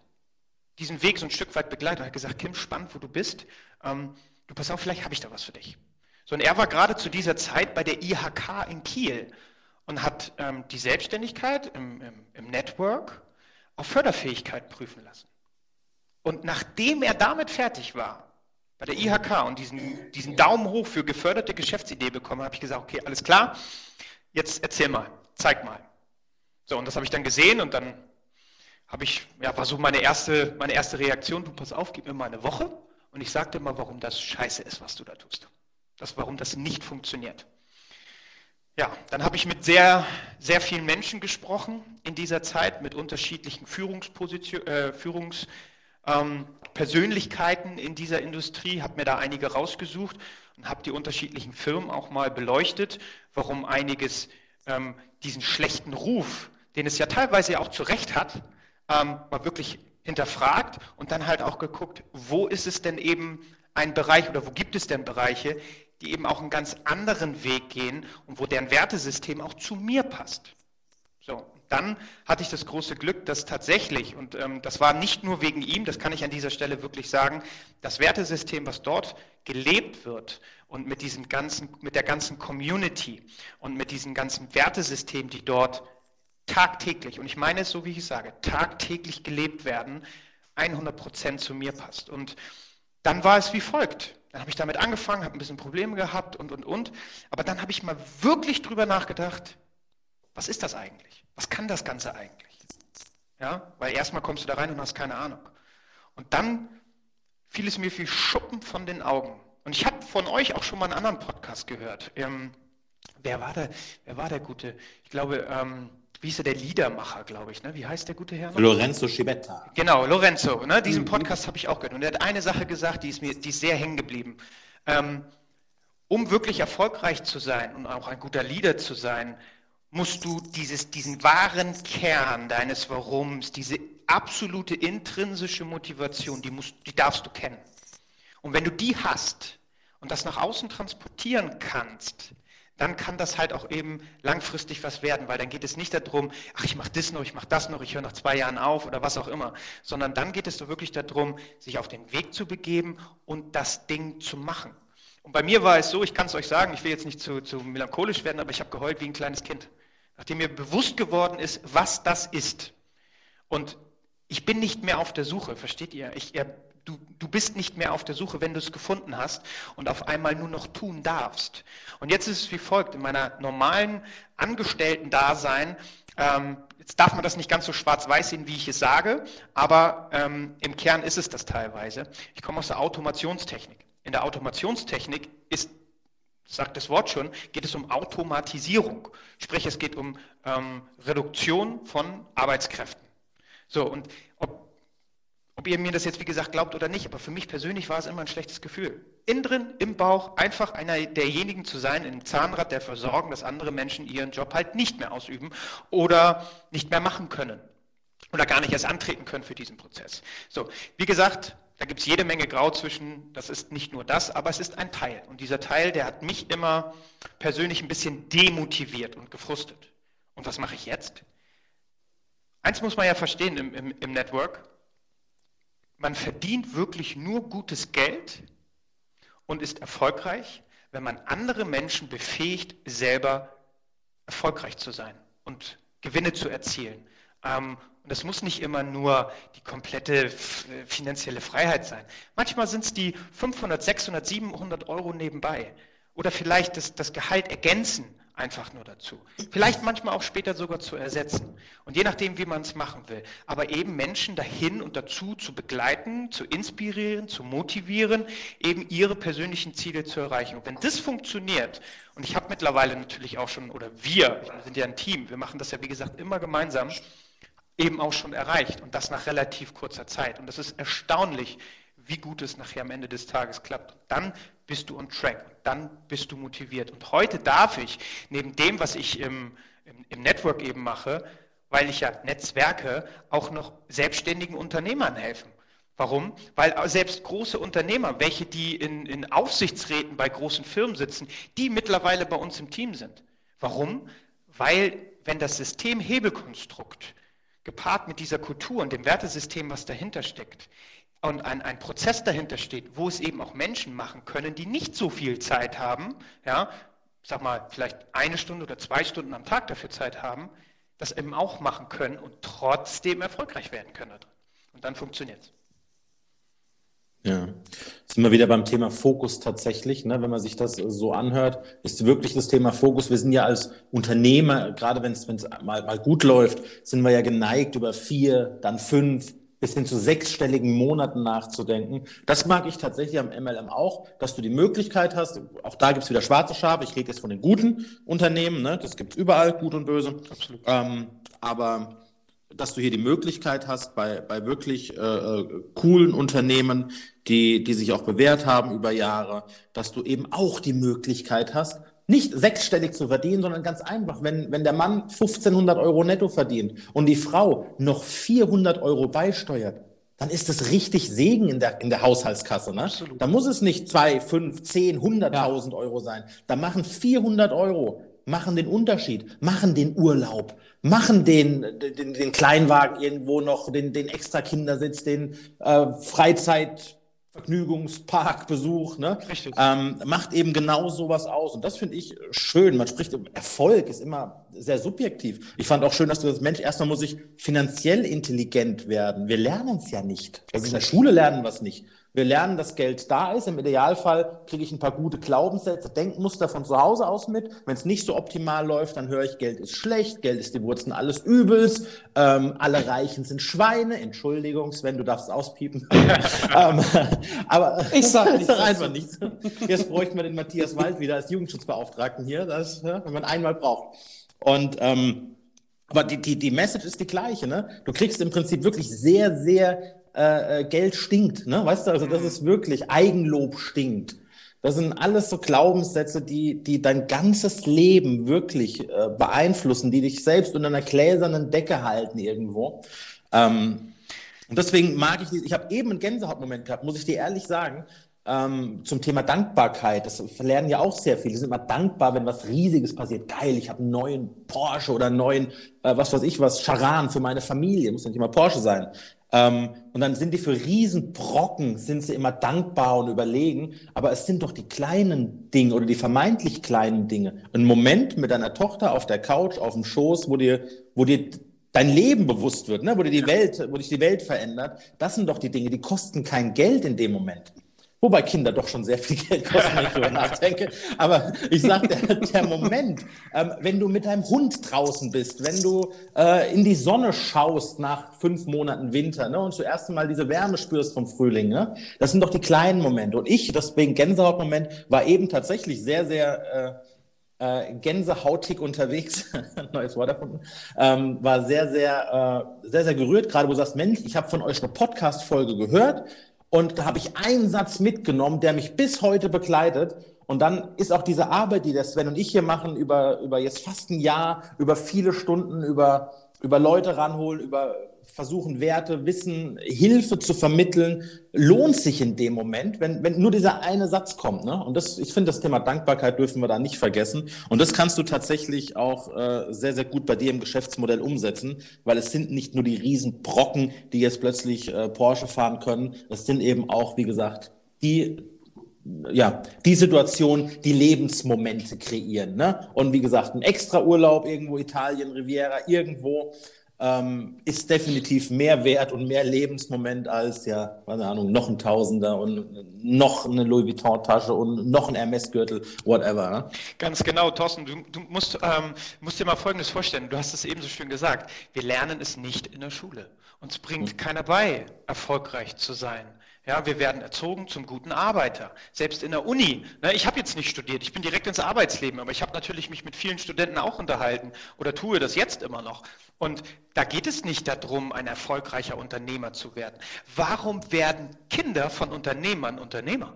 diesen Weg so ein Stück weit begleitet und hat gesagt, Kim, spannend, wo du bist. Ähm, du pass auf, vielleicht habe ich da was für dich. So, und er war gerade zu dieser Zeit bei der IHK in Kiel und hat ähm, die Selbstständigkeit im, im, im Network auf Förderfähigkeit prüfen lassen. Und nachdem er damit fertig war, bei der IHK und diesen, diesen Daumen hoch für geförderte Geschäftsidee bekommen, habe ich gesagt, okay, alles klar, jetzt erzähl mal, zeig mal. So, und das habe ich dann gesehen und dann habe ich, ja, war so meine erste, meine erste Reaktion, du pass auf, gib mir mal eine Woche und ich sage dir mal, warum das scheiße ist, was du da tust. Das, warum das nicht funktioniert. Ja, dann habe ich mit sehr, sehr vielen Menschen gesprochen in dieser Zeit, mit unterschiedlichen Führungsposition, äh, Führungs, ähm, in dieser Industrie, habe mir da einige rausgesucht und habe die unterschiedlichen Firmen auch mal beleuchtet, warum einiges ähm, diesen schlechten Ruf, den es ja teilweise auch zu Recht hat, ähm, mal wirklich hinterfragt und dann halt auch geguckt, wo ist es denn eben ein Bereich oder wo gibt es denn Bereiche, die eben auch einen ganz anderen Weg gehen und wo deren Wertesystem auch zu mir passt. So, dann hatte ich das große Glück, dass tatsächlich, und ähm, das war nicht nur wegen ihm, das kann ich an dieser Stelle wirklich sagen, das Wertesystem, was dort gelebt wird und mit, diesem ganzen, mit der ganzen Community und mit diesem ganzen Wertesystem, die dort tagtäglich, und ich meine es so, wie ich sage, tagtäglich gelebt werden, 100 Prozent zu mir passt. Und dann war es wie folgt. Dann habe ich damit angefangen, habe ein bisschen Probleme gehabt und, und, und. Aber dann habe ich mal wirklich drüber nachgedacht, was ist das eigentlich? Was kann das Ganze eigentlich? Ja, weil erstmal kommst du da rein und hast keine Ahnung. Und dann fiel es mir wie Schuppen von den Augen. Und ich habe von euch auch schon mal einen anderen Podcast gehört. Ähm, wer, war der, wer war der Gute? Ich glaube, ähm, wie ist er, der Liedermacher, glaube ich. Ne? Wie heißt der gute Herr? Noch? Lorenzo Schibetta. Genau, Lorenzo. Ne? Diesen mhm. Podcast habe ich auch gehört. Und er hat eine Sache gesagt, die ist mir die ist sehr hängen geblieben. Ähm, um wirklich erfolgreich zu sein und auch ein guter Leader zu sein, musst du dieses, diesen wahren Kern deines Warums, diese absolute intrinsische Motivation, die, musst, die darfst du kennen. Und wenn du die hast und das nach außen transportieren kannst, dann kann das halt auch eben langfristig was werden, weil dann geht es nicht darum, ach, ich mache das noch, ich mache das noch, ich höre nach zwei Jahren auf oder was auch immer, sondern dann geht es doch wirklich darum, sich auf den Weg zu begeben und das Ding zu machen. Und bei mir war es so, ich kann es euch sagen, ich will jetzt nicht zu, zu melancholisch werden, aber ich habe geheult wie ein kleines Kind nachdem mir bewusst geworden ist, was das ist. Und ich bin nicht mehr auf der Suche, versteht ihr? Ich, du, du bist nicht mehr auf der Suche, wenn du es gefunden hast und auf einmal nur noch tun darfst. Und jetzt ist es wie folgt, in meiner normalen Angestellten-Dasein, ähm, jetzt darf man das nicht ganz so schwarz-weiß sehen, wie ich es sage, aber ähm, im Kern ist es das teilweise. Ich komme aus der Automationstechnik. In der Automationstechnik ist sagt das Wort schon, geht es um Automatisierung. Sprich, es geht um ähm, Reduktion von Arbeitskräften. So, und ob, ihr mir das jetzt, wie gesagt, glaubt oder nicht, aber für mich persönlich war es immer ein schlechtes Gefühl. Innen drin, im Bauch, einfach einer derjenigen zu sein, im Zahnrad, der dafür sorgen, dass andere Menschen ihren Job halt nicht mehr ausüben oder nicht mehr machen können oder gar nicht erst antreten können für diesen Prozess. So, wie gesagt, da gibt es jede Menge Grau zwischen, das ist nicht nur das, aber es ist ein Teil. Und dieser Teil, der hat mich immer persönlich ein bisschen demotiviert und gefrustet. Und was mache ich jetzt? Eins muss man ja verstehen im, im, im Network. Man verdient wirklich nur gutes Geld und ist erfolgreich, wenn man andere Menschen befähigt, selber erfolgreich zu sein und Gewinne zu erzielen ähm, und das muss nicht immer nur die komplette finanzielle Freiheit sein. Manchmal sind es die 500, 600, 700 Euro nebenbei. Oder vielleicht das, das Gehalt ergänzen einfach nur dazu. Vielleicht manchmal auch später sogar zu ersetzen. Und je nachdem, wie man es machen will. Aber eben Menschen dahin und dazu zu begleiten, zu inspirieren, zu motivieren, eben ihre persönlichen Ziele zu erreichen. Und wenn das funktioniert, und ich habe mittlerweile natürlich auch schon, oder wir, wir sind ja ein Team, wir machen das ja wie gesagt immer gemeinsam, eben auch schon erreicht und das nach relativ kurzer Zeit. Und das ist erstaunlich, wie gut es nachher am Ende des Tages klappt. dann bist du on track, dann bist du motiviert. Und heute darf ich, neben dem, was ich im, im, im Network eben mache, weil ich ja Netzwerke, auch noch selbstständigen Unternehmern helfen. Warum? Weil selbst große Unternehmer, welche die in, in Aufsichtsräten bei großen Firmen sitzen, die mittlerweile bei uns im Team sind. Warum? Weil wenn das System Hebelkonstrukt gepaart mit dieser Kultur und dem Wertesystem, was dahinter steckt, und ein, ein Prozess dahinter steht, wo es eben auch Menschen machen können, die nicht so viel Zeit haben, ja, sag mal, vielleicht eine Stunde oder zwei Stunden am Tag dafür Zeit haben, das eben auch machen können und trotzdem erfolgreich werden können. Und dann funktioniert es. Ja, sind wir wieder beim Thema Fokus tatsächlich, ne? wenn man sich das so anhört, ist wirklich das Thema Fokus. Wir sind ja als Unternehmer, gerade wenn es mal, mal gut läuft, sind wir ja geneigt, über vier, dann fünf, bis hin zu sechsstelligen Monaten nachzudenken. Das mag ich tatsächlich am MLM auch, dass du die Möglichkeit hast, auch da gibt's wieder schwarze Schafe, ich rede jetzt von den guten Unternehmen, ne? das gibt's überall, gut und böse. Absolut. Ähm, aber dass du hier die Möglichkeit hast, bei, bei wirklich äh, äh, coolen Unternehmen, die, die sich auch bewährt haben über Jahre, dass du eben auch die Möglichkeit hast, nicht sechsstellig zu verdienen, sondern ganz einfach, wenn, wenn der Mann 1500 Euro netto verdient und die Frau noch 400 Euro beisteuert, dann ist das richtig Segen in der, in der Haushaltskasse. Ne? Da muss es nicht zwei, fünf, zehn, hunderttausend ja. Euro sein. Da machen 400 Euro, machen den Unterschied, machen den Urlaub, machen den, den, den Kleinwagen irgendwo noch, den, den extra Kindersitz, den äh, Freizeit, Vergnügungsparkbesuch, ne? Richtig. Ähm, macht eben genau sowas aus. Und das finde ich schön. Man spricht, Erfolg ist immer sehr subjektiv. Ich fand auch schön, dass du das Mensch, erstmal muss ich finanziell intelligent werden. Wir lernen es ja nicht. Also in der Schule lernen wir es nicht. Wir lernen, dass Geld da ist. Im Idealfall kriege ich ein paar gute Glaubenssätze, Denkmuster von zu Hause aus mit. Wenn es nicht so optimal läuft, dann höre ich, Geld ist schlecht, Geld ist die Wurzeln alles Übels, ähm, alle Reichen sind Schweine. Entschuldigung, Sven, du darfst auspiepen. ähm, aber ich sage nicht, einfach nichts. Jetzt bräuchten wir den Matthias Wald wieder als Jugendschutzbeauftragten hier, das, wenn man einmal braucht. Und ähm, aber die, die, die Message ist die gleiche, ne? Du kriegst im Prinzip wirklich sehr, sehr äh, äh, Geld stinkt, ne? Weißt du, also das ist wirklich Eigenlob stinkt. Das sind alles so Glaubenssätze, die, die dein ganzes Leben wirklich äh, beeinflussen, die dich selbst unter einer gläsernen Decke halten irgendwo. Ähm, und deswegen mag ich, ich habe eben einen Gänsehautmoment gehabt, muss ich dir ehrlich sagen, ähm, zum Thema Dankbarkeit. Das verlernen ja auch sehr viele. Die sind immer dankbar, wenn was Riesiges passiert. Geil, ich habe einen neuen Porsche oder einen neuen, äh, was weiß ich was, Charan für meine Familie. Muss ja nicht immer Porsche sein. Ähm, und dann sind die für Riesenbrocken, sind sie immer dankbar und überlegen. Aber es sind doch die kleinen Dinge oder die vermeintlich kleinen Dinge. Ein Moment mit deiner Tochter auf der Couch, auf dem Schoß, wo dir, wo dir dein Leben bewusst wird, ne? wo dir die Welt, wo dich die Welt verändert. Das sind doch die Dinge, die kosten kein Geld in dem Moment. Wobei Kinder doch schon sehr viel Geld kosten, wenn ich darüber nachdenke. Aber ich sage, der, der Moment, ähm, wenn du mit deinem Hund draußen bist, wenn du äh, in die Sonne schaust nach fünf Monaten Winter ne, und zuerst einmal diese Wärme spürst vom Frühling, ne, das sind doch die kleinen Momente. Und ich, deswegen Gänsehautmoment, war eben tatsächlich sehr, sehr äh, äh, gänsehautig unterwegs, neues Wort erfunden, ähm, war sehr, sehr, äh, sehr, sehr gerührt, gerade wo du sagst, Mensch, ich habe von euch eine Podcast-Folge gehört, und da habe ich einen Satz mitgenommen, der mich bis heute begleitet. Und dann ist auch diese Arbeit, die der Sven und ich hier machen, über, über jetzt fast ein Jahr, über viele Stunden, über, über Leute ranholen, über versuchen, Werte, Wissen, Hilfe zu vermitteln, lohnt sich in dem Moment, wenn, wenn nur dieser eine Satz kommt. Ne? Und das, ich finde, das Thema Dankbarkeit dürfen wir da nicht vergessen. Und das kannst du tatsächlich auch äh, sehr, sehr gut bei dir im Geschäftsmodell umsetzen, weil es sind nicht nur die Riesenbrocken, die jetzt plötzlich äh, Porsche fahren können. Es sind eben auch, wie gesagt, die ja, die Situation, die Lebensmomente kreieren. Ne? Und wie gesagt, ein extra Urlaub irgendwo, Italien, Riviera, irgendwo, ähm, ist definitiv mehr wert und mehr Lebensmoment als, ja, keine Ahnung, noch ein Tausender und noch eine Louis Vuitton-Tasche und noch ein Hermes-Gürtel, whatever. Ne? Ganz genau, Thorsten, du, du musst, ähm, musst dir mal Folgendes vorstellen. Du hast es eben so schön gesagt. Wir lernen es nicht in der Schule. Uns bringt hm. keiner bei, erfolgreich zu sein. Ja, wir werden erzogen zum guten Arbeiter. Selbst in der Uni. Ne, ich habe jetzt nicht studiert, ich bin direkt ins Arbeitsleben, aber ich habe natürlich mich mit vielen Studenten auch unterhalten oder tue das jetzt immer noch. Und da geht es nicht darum, ein erfolgreicher Unternehmer zu werden. Warum werden Kinder von Unternehmern Unternehmer?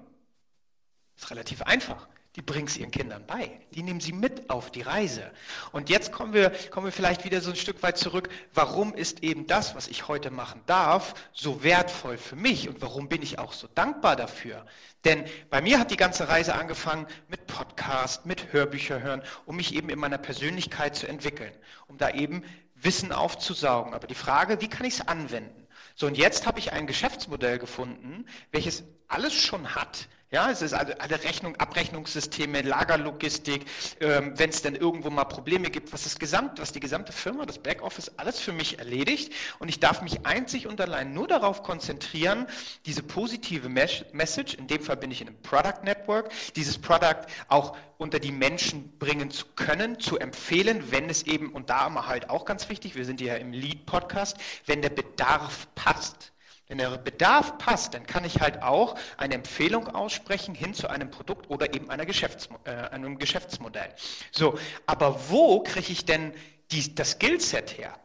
Das ist relativ einfach die bringen es ihren Kindern bei. Die nehmen sie mit auf die Reise. Und jetzt kommen wir, kommen wir vielleicht wieder so ein Stück weit zurück. Warum ist eben das, was ich heute machen darf, so wertvoll für mich? Und warum bin ich auch so dankbar dafür? Denn bei mir hat die ganze Reise angefangen mit Podcast, mit Hörbücher hören, um mich eben in meiner Persönlichkeit zu entwickeln, um da eben Wissen aufzusaugen. Aber die Frage, wie kann ich es anwenden? So, und jetzt habe ich ein Geschäftsmodell gefunden, welches alles schon hat, Ja, es ist also alle Rechnung, Abrechnungssysteme, Lagerlogistik, ähm, wenn es dann irgendwo mal Probleme gibt, was das gesamt, was die gesamte Firma, das Backoffice alles für mich erledigt und ich darf mich einzig und allein nur darauf konzentrieren, diese positive Message, in dem Fall bin ich in einem Product Network, dieses Product auch unter die Menschen bringen zu können, zu empfehlen, wenn es eben, und da immer halt auch ganz wichtig, wir sind ja im Lead-Podcast, wenn der Bedarf passt. Wenn der Bedarf passt, dann kann ich halt auch eine Empfehlung aussprechen hin zu einem Produkt oder eben Geschäftsmo äh, einem Geschäftsmodell. So, aber wo kriege ich denn die, das Skillset her?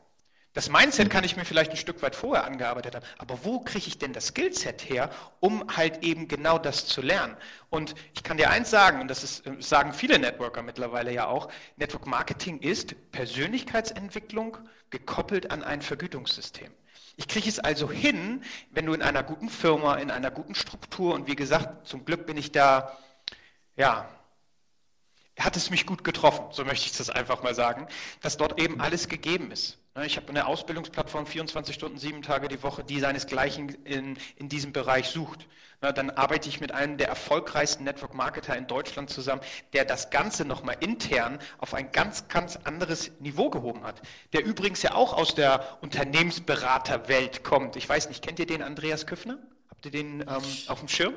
Das Mindset kann ich mir vielleicht ein Stück weit vorher angearbeitet haben, aber wo kriege ich denn das Skillset her, um halt eben genau das zu lernen? Und ich kann dir eins sagen, und das ist, äh, sagen viele Networker mittlerweile ja auch, Network Marketing ist Persönlichkeitsentwicklung gekoppelt an ein Vergütungssystem. Ich kriege es also hin, wenn du in einer guten Firma, in einer guten Struktur und wie gesagt, zum Glück bin ich da, ja, hat es mich gut getroffen, so möchte ich das einfach mal sagen, dass dort eben alles gegeben ist. Ne, ich habe eine Ausbildungsplattform 24 Stunden, sieben Tage die Woche, die seinesgleichen in, in diesem Bereich sucht. Na, dann arbeite ich mit einem der erfolgreichsten Network Marketer in Deutschland zusammen, der das Ganze nochmal intern auf ein ganz, ganz anderes Niveau gehoben hat. Der übrigens ja auch aus der Unternehmensberaterwelt kommt. Ich weiß nicht, kennt ihr den Andreas Küffner? Habt ihr den ähm, auf dem Schirm?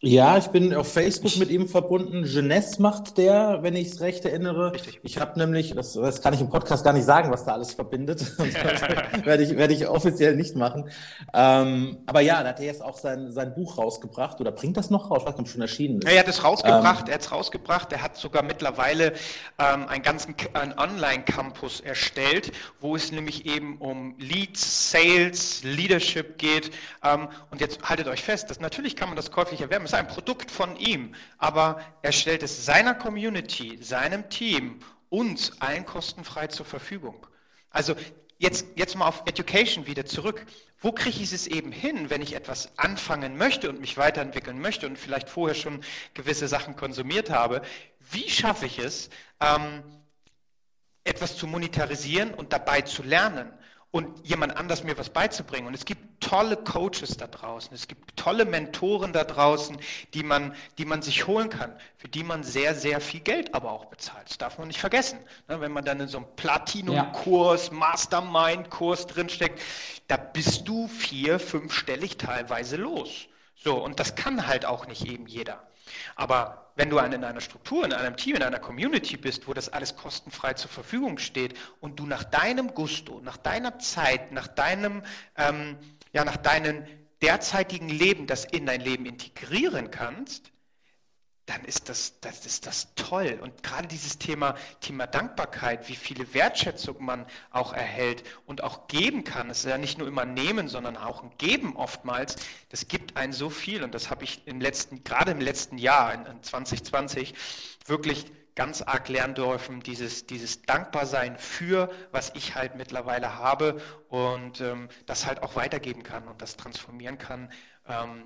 Ja, ich bin auf Facebook mit ihm verbunden. Jeunesse macht der, wenn ich es recht erinnere. Richtig. Ich habe nämlich, das, das kann ich im Podcast gar nicht sagen, was da alles verbindet. das werde ich, werde ich offiziell nicht machen. Ähm, aber ja, da hat er jetzt auch sein, sein Buch rausgebracht oder bringt das noch raus, was schon erschienen ist. Ja, er hat es rausgebracht, ähm, er hat es rausgebracht. Er hat sogar mittlerweile ähm, einen ganzen einen Online-Campus erstellt, wo es nämlich eben um Leads, Sales, Leadership geht. Ähm, und jetzt haltet euch fest, dass natürlich kann man das käuflich erwerben ist ein Produkt von ihm, aber er stellt es seiner Community, seinem Team, uns allen kostenfrei zur Verfügung. Also jetzt, jetzt mal auf Education wieder zurück. Wo kriege ich es eben hin, wenn ich etwas anfangen möchte und mich weiterentwickeln möchte und vielleicht vorher schon gewisse Sachen konsumiert habe? Wie schaffe ich es, ähm, etwas zu monetarisieren und dabei zu lernen? Und jemand anders mir was beizubringen. Und es gibt tolle Coaches da draußen, es gibt tolle Mentoren da draußen, die man, die man sich holen kann, für die man sehr, sehr viel Geld aber auch bezahlt. Das darf man nicht vergessen. Ne, wenn man dann in so einem Platinum-Kurs, Mastermind-Kurs drinsteckt, da bist du vier, fünfstellig teilweise los. So, und das kann halt auch nicht eben jeder. Aber wenn du in einer Struktur, in einem Team, in einer Community bist, wo das alles kostenfrei zur Verfügung steht und du nach deinem Gusto, nach deiner Zeit, nach deinem, ähm, ja, nach deinem derzeitigen Leben das in dein Leben integrieren kannst, dann ist das, das ist das toll. Und gerade dieses Thema, Thema Dankbarkeit, wie viele Wertschätzung man auch erhält und auch geben kann. Es ist ja nicht nur immer nehmen, sondern auch ein Geben oftmals. Das gibt einen so viel. Und das habe ich im letzten, gerade im letzten Jahr, in 2020, wirklich ganz arg lernen dürfen, dieses, dieses Dankbarsein für, was ich halt mittlerweile habe und ähm, das halt auch weitergeben kann und das transformieren kann. Ähm,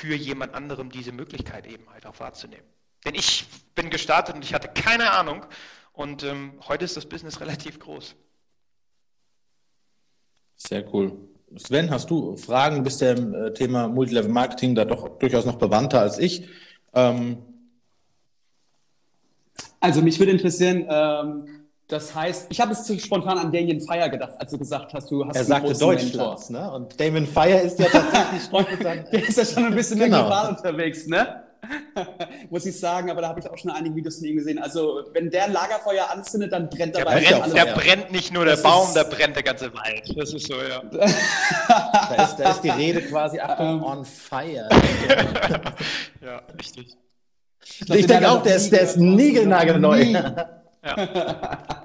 für jemand anderem diese Möglichkeit eben halt auch wahrzunehmen. Denn ich bin gestartet und ich hatte keine Ahnung und ähm, heute ist das Business relativ groß. Sehr cool. Sven, hast du Fragen? Du bist ja im äh, Thema Multilevel Marketing da doch durchaus noch bewandter als ich. Ähm also mich würde interessieren, ähm, das heißt, ich habe es zu spontan an Damien Fire gedacht, als du gesagt hast, du hast Er sagte Deutschlands, ne? Und Damien Fire ist ja tatsächlich Der ist ja schon ein bisschen genau. mehr global unterwegs, ne? Muss ich sagen, aber da habe ich auch schon einige Videos von ihm gesehen. Also, wenn der Lagerfeuer anzündet, dann brennt dabei brennt, alles. Der brennt nicht nur der das Baum, da brennt der ganze Wald. Das ist so, ja. da, ist, da ist die Rede quasi, Achtung, ähm. on fire. ja, richtig. Ich, ich denke auch, der ist, der ist niegelnagelneu. Ja.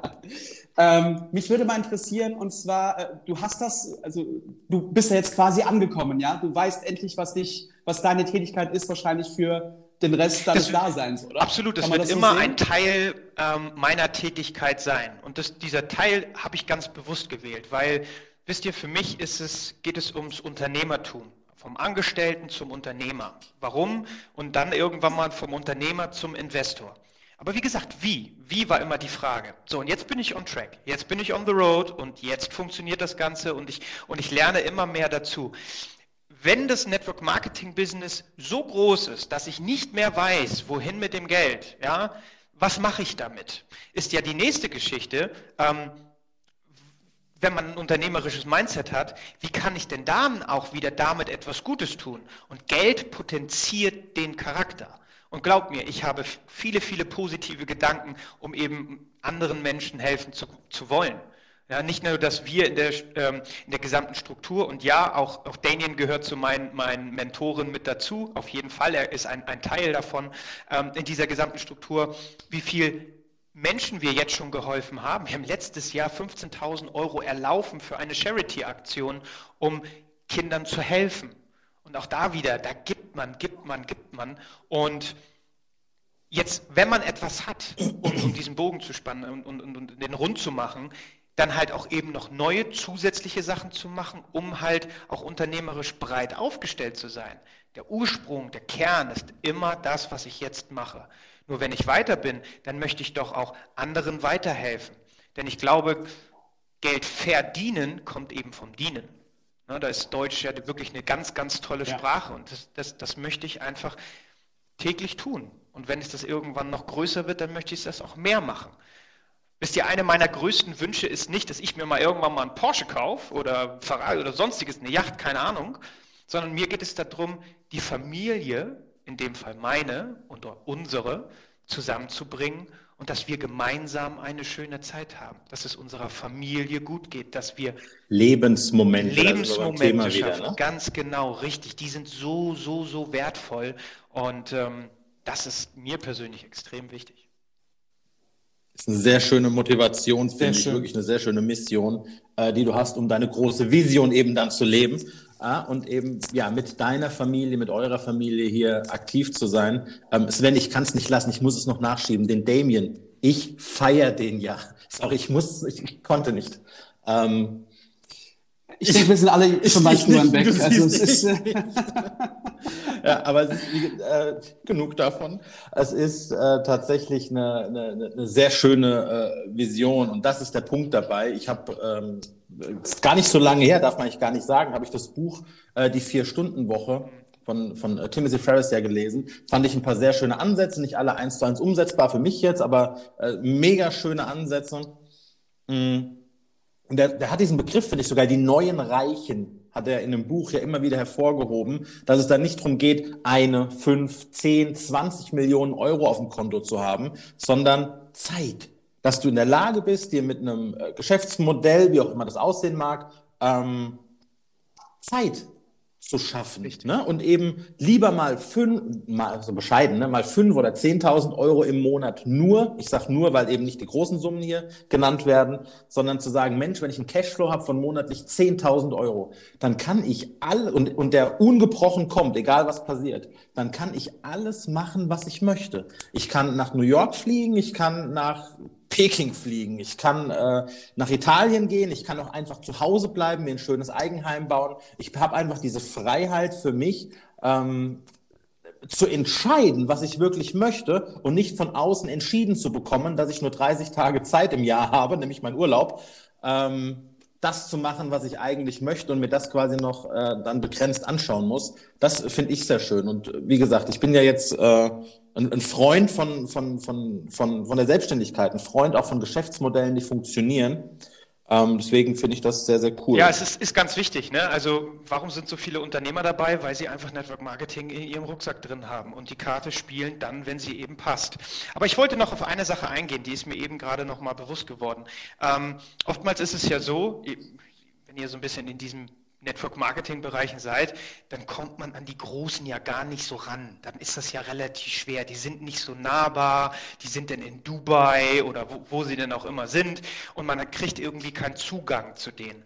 Ähm, mich würde mal interessieren, und zwar, äh, du hast das, also du bist ja jetzt quasi angekommen, ja? Du weißt endlich, was dich, was deine Tätigkeit ist, wahrscheinlich für den Rest deines das, Daseins, oder? Absolut, das wird das immer ein Teil ähm, meiner Tätigkeit sein. Und das, dieser Teil habe ich ganz bewusst gewählt, weil, wisst ihr, für mich ist es, geht es ums Unternehmertum vom Angestellten zum Unternehmer. Warum? Und dann irgendwann mal vom Unternehmer zum Investor. Aber wie gesagt, wie? Wie war immer die Frage. So, und jetzt bin ich on track. Jetzt bin ich on the road und jetzt funktioniert das Ganze und ich, und ich lerne immer mehr dazu. wenn das Network Marketing Business so groß ist, dass ich nicht mehr weiß, wohin mit dem Geld, ja, was mache ich damit? Ist ja die nächste Geschichte. Ähm, wenn man ein unternehmerisches Mindset hat, wie kann ich denn dann auch wieder damit etwas Gutes tun? Und Geld potenziert den Charakter. Und glaubt mir, ich habe viele, viele positive Gedanken, um eben anderen Menschen helfen zu, zu wollen. Ja, nicht nur, dass wir in der, ähm, in der gesamten Struktur und ja, auch, auch Damien gehört zu meinen, meinen Mentoren mit dazu, auf jeden Fall, er ist ein, ein Teil davon ähm, in dieser gesamten Struktur, wie viel Menschen wir jetzt schon geholfen haben. Wir haben letztes Jahr 15.000 Euro erlaufen für eine Charity-Aktion, um Kindern zu helfen. Und auch da wieder, da gibt man, gibt man, gibt man. Und jetzt, wenn man etwas hat, um, um diesen Bogen zu spannen und, und, und den rund zu machen, dann halt auch eben noch neue zusätzliche Sachen zu machen, um halt auch unternehmerisch breit aufgestellt zu sein. Der Ursprung, der Kern ist immer das, was ich jetzt mache. Nur wenn ich weiter bin, dann möchte ich doch auch anderen weiterhelfen. Denn ich glaube, Geld verdienen kommt eben vom Dienen. Da ist Deutsch ja wirklich eine ganz, ganz tolle Sprache und das, das, das möchte ich einfach täglich tun. Und wenn es das irgendwann noch größer wird, dann möchte ich das auch mehr machen. Wisst ihr, eine meiner größten Wünsche ist nicht, dass ich mir mal irgendwann mal einen Porsche kaufe oder Ferrari oder sonstiges, eine Yacht, keine Ahnung, sondern mir geht es darum, die Familie, in dem Fall meine und unsere, zusammenzubringen und dass wir gemeinsam eine schöne Zeit haben, dass es unserer Familie gut geht, dass wir Lebensmomente, Lebensmomente schaffen. Wieder, ne? Ganz genau, richtig. Die sind so, so, so wertvoll und ähm, das ist mir persönlich extrem wichtig ist eine sehr schöne Motivation, finde ich, schön. wirklich eine sehr schöne Mission, äh, die du hast, um deine große Vision eben dann zu leben äh, und eben ja mit deiner Familie, mit eurer Familie hier aktiv zu sein. Ähm, Sven, ich kann es nicht lassen, ich muss es noch nachschieben. Den Damien, ich feiere den ja. Sorry, ich muss, ich, ich konnte nicht. Ähm, ich denke, wir sind alle schon mal Schuhen weg. Also es ist, ja, aber es ist äh, genug davon. Es ist äh, tatsächlich eine, eine, eine sehr schöne äh, Vision und das ist der Punkt dabei. Ich habe ähm, gar nicht so lange her, darf man eigentlich gar nicht sagen, habe ich das Buch äh, Die Vier-Stunden-Woche von, von äh, Timothy Ferris ja gelesen. Fand ich ein paar sehr schöne Ansätze, nicht alle eins zu eins umsetzbar für mich jetzt, aber äh, mega schöne Ansätze. Mm. Und der, der hat diesen Begriff, finde ich sogar, die neuen Reichen hat er in einem Buch ja immer wieder hervorgehoben, dass es da nicht darum geht, eine, fünf, zehn, zwanzig Millionen Euro auf dem Konto zu haben, sondern Zeit. Dass du in der Lage bist, dir mit einem äh, Geschäftsmodell, wie auch immer das aussehen mag, ähm, Zeit zu schaffen. Ne? Und eben lieber mal fünf, mal so bescheiden, ne? mal fünf oder zehntausend Euro im Monat nur, ich sage nur, weil eben nicht die großen Summen hier genannt werden, sondern zu sagen, Mensch, wenn ich einen Cashflow habe von monatlich zehntausend Euro, dann kann ich all, und, und der ungebrochen kommt, egal was passiert, dann kann ich alles machen, was ich möchte. Ich kann nach New York fliegen, ich kann nach Peking fliegen, ich kann äh, nach Italien gehen, ich kann auch einfach zu Hause bleiben, mir ein schönes Eigenheim bauen. Ich habe einfach diese Freiheit für mich, ähm, zu entscheiden, was ich wirklich möchte und nicht von außen entschieden zu bekommen, dass ich nur 30 Tage Zeit im Jahr habe, nämlich mein Urlaub, ähm, das zu machen, was ich eigentlich möchte und mir das quasi noch äh, dann begrenzt anschauen muss. Das finde ich sehr schön. Und wie gesagt, ich bin ja jetzt äh, ein, ein Freund von, von, von, von, von der Selbstständigkeit, ein Freund auch von Geschäftsmodellen, die funktionieren. Ähm, deswegen finde ich das sehr, sehr cool. Ja, es ist, ist ganz wichtig. Ne? Also warum sind so viele Unternehmer dabei? Weil sie einfach Network Marketing in ihrem Rucksack drin haben und die Karte spielen dann, wenn sie eben passt. Aber ich wollte noch auf eine Sache eingehen, die ist mir eben gerade noch mal bewusst geworden. Ähm, oftmals ist es ja so, wenn ihr so ein bisschen in diesem Network-Marketing-Bereichen seid, dann kommt man an die Großen ja gar nicht so ran. Dann ist das ja relativ schwer. Die sind nicht so nahbar, die sind dann in Dubai oder wo, wo sie denn auch immer sind und man kriegt irgendwie keinen Zugang zu denen.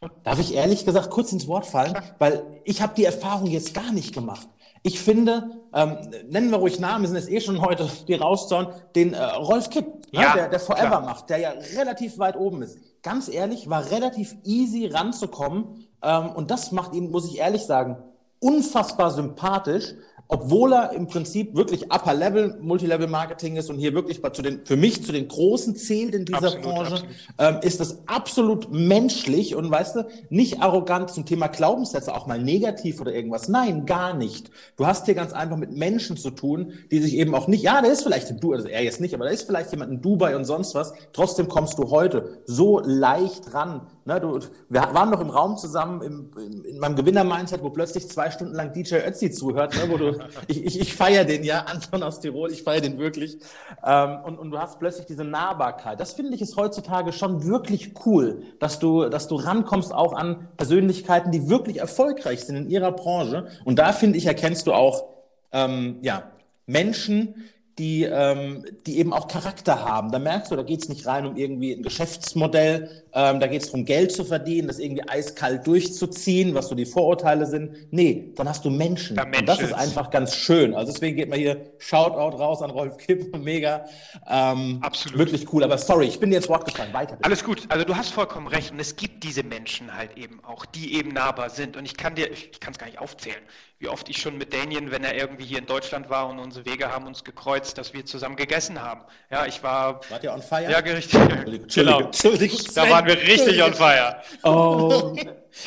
Und Darf ich ehrlich gesagt kurz ins Wort fallen? Weil ich habe die Erfahrung jetzt gar nicht gemacht. Ich finde, ähm, nennen wir ruhig Namen, sind jetzt eh schon heute die rauszauen, den äh, Rolf Kipp, ne, ja, der, der Forever klar. macht, der ja relativ weit oben ist. Ganz ehrlich, war relativ easy ranzukommen ähm, und das macht ihn, muss ich ehrlich sagen, unfassbar sympathisch. obwohl er im Prinzip wirklich Upper Level Multilevel Marketing ist und hier wirklich zu den, für mich zu den Großen zählt in dieser absolut, Branche, absolut. Ähm, ist das absolut menschlich und weißt du, nicht arrogant zum Thema Glaubenssätze, auch mal negativ oder irgendwas. Nein, gar nicht. Du hast hier ganz einfach mit Menschen zu tun, die sich eben auch nicht, ja, da ist vielleicht ein Du, also er jetzt nicht, aber da ist vielleicht jemand in Dubai und sonst was. Trotzdem kommst du heute so leicht ran Ne, du, wir waren noch im Raum zusammen im, in, in meinem Gewinner-Mindset, wo plötzlich zwei Stunden lang DJ Ötzi zuhört. Ne, wo du, ich ich, ich feiere den, ja, Anton aus Tirol, ich feiere den wirklich. Ähm, und, und du hast plötzlich diese Nahbarkeit. Das finde ich ist heutzutage schon wirklich cool, dass du, dass du rankommst auch an Persönlichkeiten, die wirklich erfolgreich sind in ihrer Branche. Und da finde ich, erkennst du auch ähm, ja, Menschen, die, ähm, die eben auch Charakter haben. Da merkst du, da geht es nicht rein um irgendwie ein Geschäftsmodell, ähm, da geht es darum, Geld zu verdienen, das irgendwie eiskalt durchzuziehen, was so die Vorurteile sind. Nee, dann hast du Menschen. Und das ist einfach ganz schön. Also deswegen geht man hier Shoutout raus an Rolf Kipp, mega. Ähm, Absolut. Wirklich cool. Aber sorry, ich bin jetzt Wort gefallen. Weiter. Bitte. Alles gut. Also du hast vollkommen recht. Und es gibt diese Menschen halt eben auch, die eben nahbar sind. Und ich kann dir, ich kann es gar nicht aufzählen, wie oft ich schon mit Daniel, wenn er irgendwie hier in Deutschland war und unsere Wege haben uns gekreuzt, dass wir zusammen gegessen haben. Ja, ich war. Wart ihr on fire? Ja, richtig. Genau. Da waren wir richtig on fire. Oh.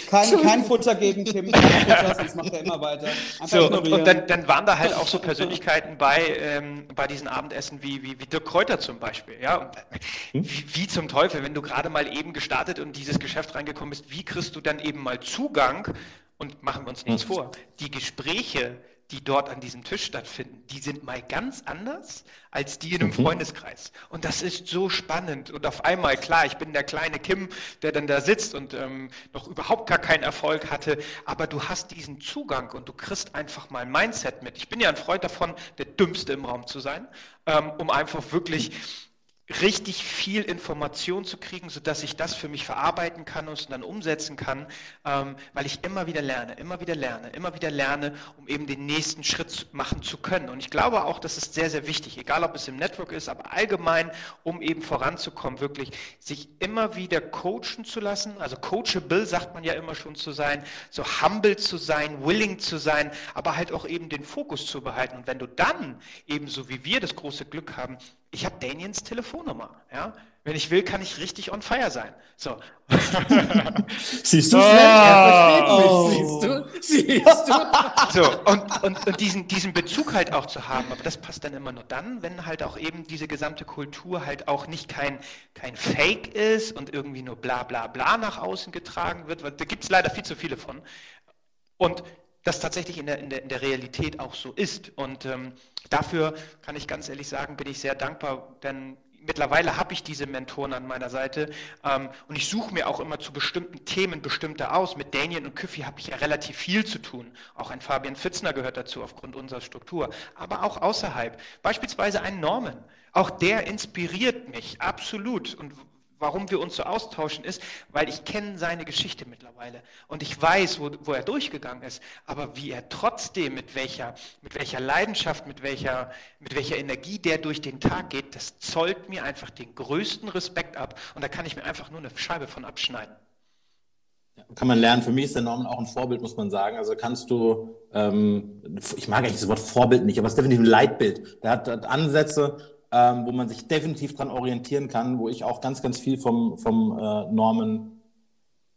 Kein, kein Futter gegen Futter, sonst macht er immer weiter. so, und, und dann, dann, waren da halt auch so Persönlichkeiten bei, ähm, bei diesen Abendessen wie, wie, wie Dirk Kräuter zum Beispiel. Ja? Und, hm? wie, wie, zum Teufel, wenn du gerade mal eben gestartet und dieses Geschäft reingekommen bist, wie kriegst du dann eben mal Zugang und machen wir uns nichts vor, die Gespräche, die dort an diesem Tisch stattfinden, die sind mal ganz anders als die in einem mhm. Freundeskreis. Und das ist so spannend. Und auf einmal, klar, ich bin der kleine Kim, der dann da sitzt und ähm, noch überhaupt gar keinen Erfolg hatte, aber du hast diesen Zugang und du kriegst einfach mal ein Mindset mit. Ich bin ja ein Freund davon, der Dümmste im Raum zu sein, ähm, um einfach wirklich richtig viel Information zu kriegen, sodass ich das für mich verarbeiten kann und dann umsetzen kann, ähm, weil ich immer wieder lerne, immer wieder lerne, immer wieder lerne, um eben den nächsten Schritt machen zu können. Und ich glaube auch, das ist sehr, sehr wichtig, egal ob es im Network ist, aber allgemein, um eben voranzukommen, wirklich sich immer wieder coachen zu lassen, also coachable sagt man ja immer schon zu sein, so humble zu sein, willing zu sein, aber halt auch eben den Fokus zu behalten. Und wenn du dann eben so wie wir das große Glück haben, ich habe Daniens Telefonnummer. Ja? Wenn ich will, kann ich richtig on fire sein. So. Siehst du, Sven? Er versteht mich. Siehst du? Siehst du? So, und, und, und diesen, diesen Bezug halt auch zu haben, aber das passt dann immer nur dann, wenn halt auch eben diese gesamte Kultur halt auch nicht kein, kein Fake ist und irgendwie nur bla bla bla nach außen getragen wird, weil da gibt es leider viel zu viele von. Und das tatsächlich in der, in der, in der Realität auch so ist. Und ähm, dafür kann ich ganz ehrlich sagen, bin ich sehr dankbar, denn mittlerweile habe ich diese Mentoren an meiner Seite ähm, und ich suche mir auch immer zu bestimmten Themen bestimmte aus. Mit Daniel und Küffi habe ich ja relativ viel zu tun. Auch ein Fabian Fitzner gehört dazu aufgrund unserer Struktur, aber auch außerhalb. Beispielsweise ein Norman. Auch der inspiriert mich absolut. Und warum wir uns so austauschen, ist, weil ich kenne seine Geschichte mittlerweile und ich weiß, wo, wo, er durchgegangen ist, aber wie er trotzdem, mit welcher, mit welcher Leidenschaft, mit welcher, mit welcher Energie der durch den Tag geht, das zollt mir einfach den größten Respekt ab und da kann ich mir einfach nur eine Scheibe von abschneiden. Kann man lernen. Für mich ist der Norman auch ein Vorbild, muss man sagen. Also kannst du, ähm, ich mag eigentlich das Wort Vorbild nicht, aber es ist definitiv ein Leitbild. Der hat, hat Ansätze, ähm, wo man sich definitiv dran orientieren kann, wo ich auch ganz, ganz viel vom, vom äh, Norman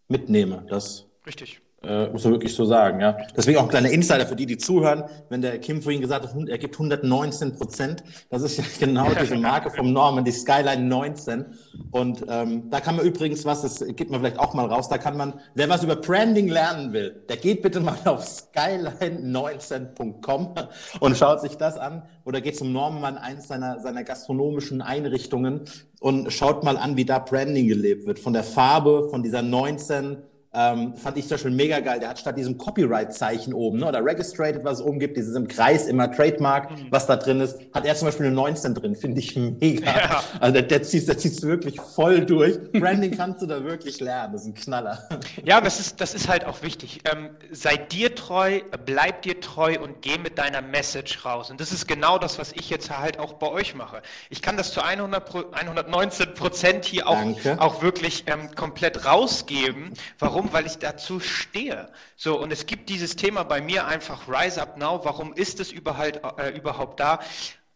mitnehme. Das Richtig. Äh, muss man wirklich so sagen, ja. Deswegen auch ein kleiner Insider für die, die zuhören. Wenn der Kim vorhin gesagt hat, er gibt 119 Prozent, das ist ja genau diese Marke vom Norman, die Skyline 19. Und ähm, da kann man übrigens was, das gibt man vielleicht auch mal raus, da kann man, wer was über Branding lernen will, der geht bitte mal auf skyline19.com und schaut sich das an oder geht zum Norman an eins seiner, seiner gastronomischen Einrichtungen und schaut mal an, wie da Branding gelebt wird. Von der Farbe, von dieser 19 ähm, fand ich zum Beispiel mega geil. Der hat statt diesem Copyright-Zeichen oben, ne, oder Registrated, was es oben gibt, dieses im Kreis immer Trademark, mhm. was da drin ist, hat er zum Beispiel eine 19 drin. Finde ich mega. Ja. Also der, der zieht der zieht's wirklich voll durch. Branding kannst du da wirklich lernen. Das ist ein Knaller. Ja, das ist, das ist halt auch wichtig. Ähm, sei dir treu, bleib dir treu und geh mit deiner Message raus. Und das ist genau das, was ich jetzt halt auch bei euch mache. Ich kann das zu 100, 119 Prozent hier auch, auch wirklich ähm, komplett rausgeben. Warum? Warum? Weil ich dazu stehe. So, und es gibt dieses Thema bei mir einfach Rise Up Now. Warum ist es überhaupt, äh, überhaupt da?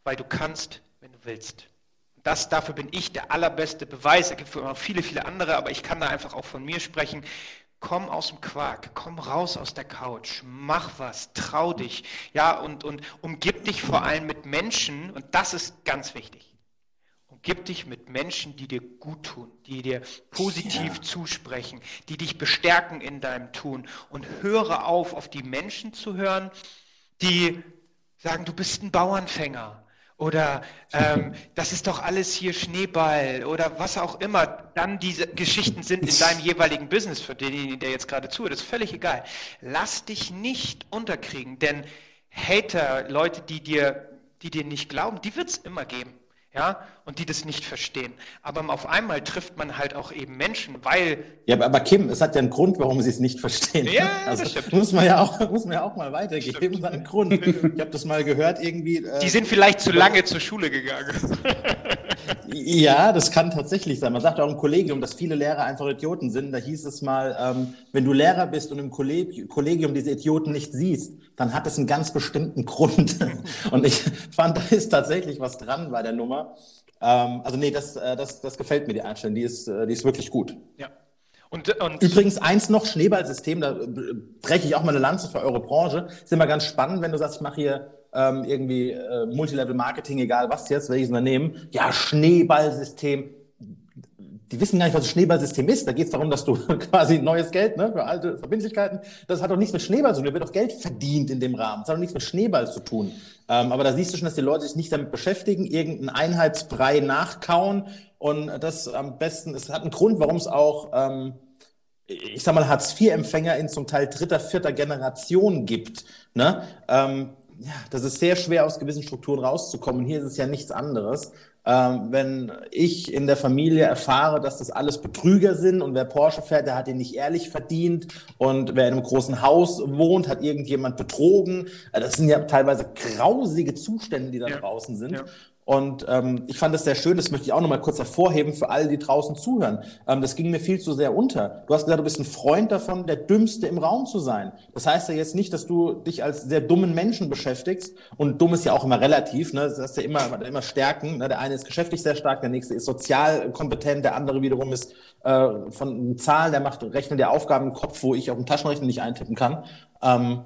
Weil du kannst, wenn du willst. Das, dafür bin ich der allerbeste Beweis. Es gibt noch viele, viele andere, aber ich kann da einfach auch von mir sprechen. Komm aus dem Quark, komm raus aus der Couch, mach was, trau dich, ja, und, und umgib dich vor allem mit Menschen, und das ist ganz wichtig. Umgib dich mit Menschen, die dir gut tun, die dir positiv ja. zusprechen, die dich bestärken in deinem Tun. Und höre auf, auf die Menschen zu hören, die sagen, du bist ein Bauernfänger oder ähm, das ist doch alles hier Schneeball oder was auch immer dann diese Geschichten sind in deinem jeweiligen Business, für den, der jetzt gerade zuhört, ist völlig egal. Lass dich nicht unterkriegen, denn Hater, Leute, die dir, die dir nicht glauben, die wird es immer geben ja, und die das nicht verstehen. Aber auf einmal trifft man halt auch eben Menschen, weil. Ja, aber, Kim, es hat ja einen Grund, warum sie es nicht verstehen. Ja, also, das stimmt. Muss man ja auch, muss man ja auch mal weitergeben. Es hat einen Grund. Ich habe das mal gehört, irgendwie. Äh, die sind vielleicht zu lange zur Schule gegangen. ja, das kann tatsächlich sein. Man sagt auch im Kollegium, dass viele Lehrer einfach Idioten sind. Da hieß es mal, ähm, wenn du Lehrer bist und im Kollegium diese Idioten nicht siehst, dann hat es einen ganz bestimmten Grund. und ich fand, da ist tatsächlich was dran bei der Nummer. Ähm, also nee, das, äh, das, das gefällt mir, die Einstellung. Die ist, äh, die ist wirklich gut. Ja. Und, und Übrigens eins noch, Schneeballsystem, da breche ich auch mal eine Lanze für eure Branche. Ist immer ganz spannend, wenn du sagst, ich mache hier ähm, irgendwie äh, Multilevel-Marketing, egal was jetzt, welches Unternehmen. Ja, Schneeballsystem die wissen gar nicht, was ein Schneeballsystem ist. Da geht es darum, dass du quasi neues Geld ne, für alte Verbindlichkeiten, das hat doch nichts mit Schneeball zu tun. Da wird doch Geld verdient in dem Rahmen. Das hat doch nichts mit Schneeball zu tun. Ähm, aber da siehst du schon, dass die Leute sich nicht damit beschäftigen, irgendeinen Einheitsbrei nachkauen. Und das am besten, es hat einen Grund, warum es auch, ähm, ich sag mal, Hartz-IV-Empfänger in zum Teil dritter, vierter Generation gibt. Ne? Ähm, ja, das ist sehr schwer, aus gewissen Strukturen rauszukommen. Hier ist es ja nichts anderes. Ähm, wenn ich in der Familie erfahre, dass das alles Betrüger sind und wer Porsche fährt, der hat ihn nicht ehrlich verdient und wer in einem großen Haus wohnt, hat irgendjemand betrogen. Äh, das sind ja teilweise grausige Zustände, die da ja. draußen sind. Ja. Und ähm, ich fand das sehr schön, das möchte ich auch nochmal kurz hervorheben für alle, die draußen zuhören. Ähm, das ging mir viel zu sehr unter. Du hast gesagt, du bist ein Freund davon, der Dümmste im Raum zu sein. Das heißt ja jetzt nicht, dass du dich als sehr dummen Menschen beschäftigst. Und dumm ist ja auch immer relativ, ne? Das ist ja immer, immer Stärken. Ne? Der eine ist geschäftlich sehr stark, der nächste ist sozial kompetent, der andere wiederum ist äh, von Zahlen, der macht Rechnen der Aufgaben im Kopf, wo ich auf dem Taschenrechner nicht eintippen kann. Ähm,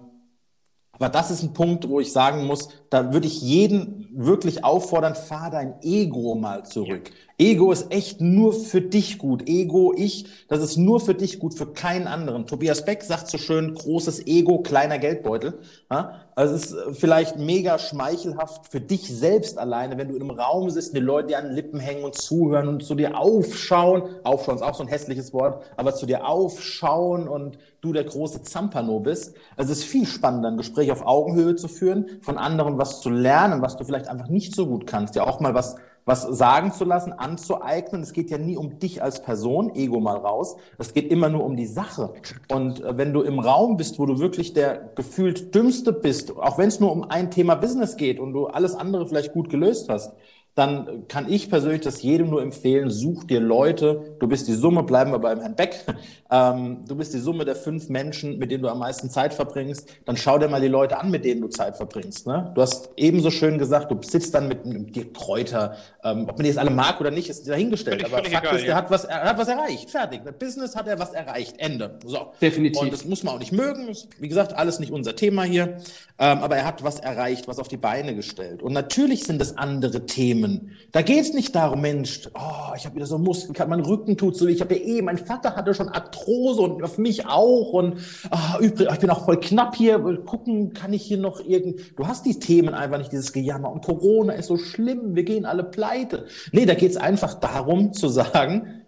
aber das ist ein Punkt, wo ich sagen muss, da würde ich jeden wirklich auffordern, fahr dein Ego mal zurück. Ja. Ego ist echt nur für dich gut. Ego, ich, das ist nur für dich gut, für keinen anderen. Tobias Beck sagt so schön, großes Ego, kleiner Geldbeutel. Ja? Also es ist vielleicht mega schmeichelhaft für dich selbst alleine, wenn du in einem Raum sitzt, die Leute dir an den Lippen hängen und zuhören und zu dir aufschauen. Aufschauen ist auch so ein hässliches Wort, aber zu dir aufschauen und du der große Zampano bist. Also es ist viel spannender, ein Gespräch auf Augenhöhe zu führen, von anderen was zu lernen, was du vielleicht einfach nicht so gut kannst, ja auch mal was was sagen zu lassen, anzueignen. Es geht ja nie um dich als Person, Ego mal raus. Es geht immer nur um die Sache. Und äh, wenn du im Raum bist, wo du wirklich der gefühlt dümmste bist, auch wenn es nur um ein Thema Business geht und du alles andere vielleicht gut gelöst hast, dann kann ich persönlich das jedem nur empfehlen, such dir Leute, du bist die Summe, bleiben wir beim Herrn Beck, ähm, du bist die Summe der fünf Menschen, mit denen du am meisten Zeit verbringst, dann schau dir mal die Leute an, mit denen du Zeit verbringst. Ne? Du hast ebenso schön gesagt, du sitzt dann mit einem Dirk Kräuter, ähm, ob man die jetzt alle mag oder nicht, ist dahingestellt, aber Fakt egal, ist, der ja. hat, was, er hat was erreicht, fertig. Mit Business hat er was erreicht, Ende. So. Definitiv. Und das muss man auch nicht mögen, wie gesagt, alles nicht unser Thema hier, ähm, aber er hat was erreicht, was auf die Beine gestellt. Und natürlich sind es andere Themen, Themen. Da geht es nicht darum, Mensch, oh, ich habe wieder so Muskeln, mein Rücken tut so, ich habe ja eh, mein Vater hatte schon Arthrose und auf mich auch und oh, übrig, ich bin auch voll knapp hier, gucken, kann ich hier noch irgend, du hast die Themen einfach nicht, dieses Gejammer und Corona ist so schlimm, wir gehen alle pleite. Nee, da geht es einfach darum zu sagen,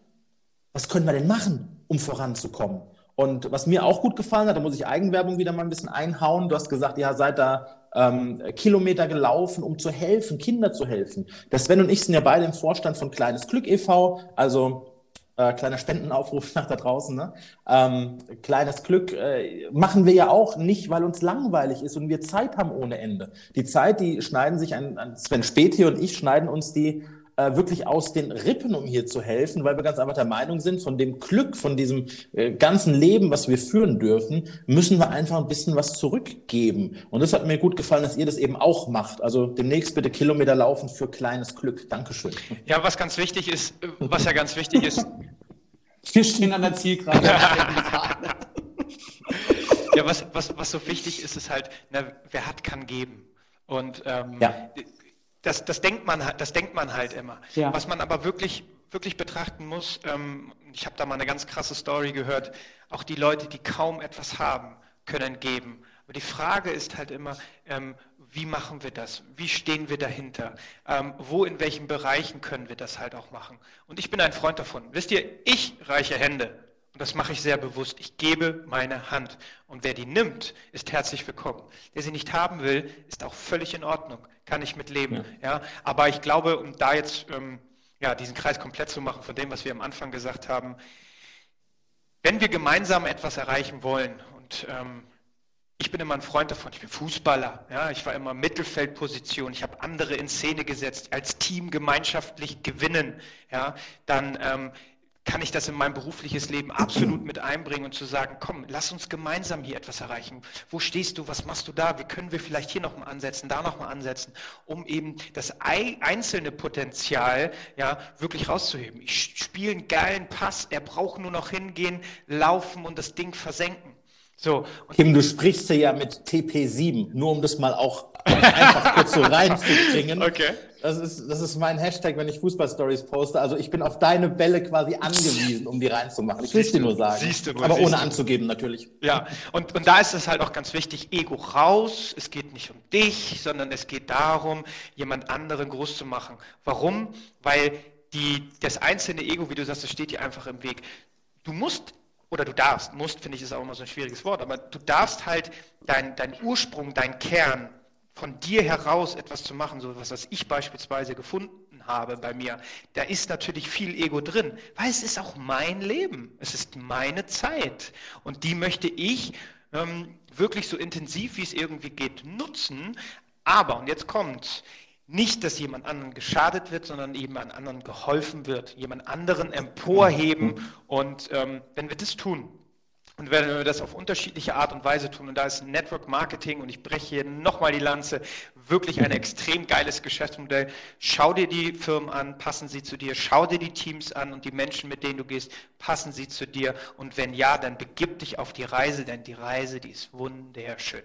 was können wir denn machen, um voranzukommen? Und was mir auch gut gefallen hat, da muss ich Eigenwerbung wieder mal ein bisschen einhauen. Du hast gesagt, ja, seid da ähm, Kilometer gelaufen, um zu helfen, Kinder zu helfen. Der Sven und ich sind ja beide im Vorstand von Kleines Glück e.V., also äh, kleiner Spendenaufruf nach da draußen. Ne? Ähm, kleines Glück äh, machen wir ja auch nicht, weil uns langweilig ist und wir Zeit haben ohne Ende. Die Zeit, die schneiden sich an, an Sven Späti und ich schneiden uns die äh, wirklich aus den Rippen, um hier zu helfen, weil wir ganz einfach der Meinung sind, von dem Glück, von diesem äh, ganzen Leben, was wir führen dürfen, müssen wir einfach ein bisschen was zurückgeben. Und das hat mir gut gefallen, dass ihr das eben auch macht. Also demnächst bitte Kilometer laufen für kleines Glück. Dankeschön. Ja, was ganz wichtig ist, was ja ganz wichtig ist. Wir stehen an der Zielgerade. ja, was, was, was so wichtig ist, ist halt, na, wer hat, kann geben. Und ähm, ja. Das, das, denkt man, das denkt man halt immer. Ja. Was man aber wirklich, wirklich betrachten muss, ähm, ich habe da mal eine ganz krasse Story gehört, auch die Leute, die kaum etwas haben, können geben. Aber die Frage ist halt immer, ähm, wie machen wir das? Wie stehen wir dahinter? Ähm, wo, in welchen Bereichen können wir das halt auch machen? Und ich bin ein Freund davon. Wisst ihr, ich reiche Hände. Und das mache ich sehr bewusst. Ich gebe meine Hand. Und wer die nimmt, ist herzlich willkommen. Der sie nicht haben will, ist auch völlig in Ordnung. Kann ich mitleben. Ja. ja? Aber ich glaube, um da jetzt ähm, ja, diesen Kreis komplett zu machen von dem, was wir am Anfang gesagt haben, wenn wir gemeinsam etwas erreichen wollen und ähm, ich bin immer ein Freund davon, ich bin Fußballer, ja, ich war immer Mittelfeldposition, ich habe andere in Szene gesetzt, als Team gemeinschaftlich gewinnen, ja, dann ähm, kann ich das in mein berufliches Leben absolut mit einbringen und zu sagen, komm, lass uns gemeinsam hier etwas erreichen. Wo stehst du? Was machst du da? Wie können wir vielleicht hier nochmal ansetzen, da nochmal ansetzen, um eben das einzelne Potenzial ja wirklich rauszuheben. Ich spiele einen geilen Pass, er braucht nur noch hingehen, laufen und das Ding versenken. So. Kim, du sprichst ja mit TP7, nur um das mal auch einfach kurz so reinzubringen. Okay. Das ist, das ist mein Hashtag, wenn ich Fußballstories poste. Also ich bin auf deine Bälle quasi angewiesen, um die reinzumachen. Ich will es dir nur sagen. Siehst du, Aber siehst ohne anzugeben natürlich. Ja, und, und da ist es halt auch ganz wichtig, Ego raus. Es geht nicht um dich, sondern es geht darum, jemand anderen groß zu machen. Warum? Weil die, das einzelne Ego, wie du sagst, das steht dir einfach im Weg. Du musst oder du darfst, musst, finde ich, ist auch immer so ein schwieriges Wort, aber du darfst halt dein, dein Ursprung, dein Kern, von dir heraus etwas zu machen, so was, was ich beispielsweise gefunden habe bei mir, da ist natürlich viel Ego drin, weil es ist auch mein Leben, es ist meine Zeit und die möchte ich ähm, wirklich so intensiv, wie es irgendwie geht, nutzen. Aber, und jetzt kommt, nicht, dass jemand anderen geschadet wird, sondern eben an anderen geholfen wird, jemand anderen emporheben. Und ähm, wenn wir das tun, und wenn wir das auf unterschiedliche Art und Weise tun, und da ist Network Marketing, und ich breche hier nochmal die Lanze, wirklich ein extrem geiles Geschäftsmodell. Schau dir die Firmen an, passen sie zu dir, schau dir die Teams an und die Menschen, mit denen du gehst, passen sie zu dir. Und wenn ja, dann begib dich auf die Reise, denn die Reise, die ist wunderschön.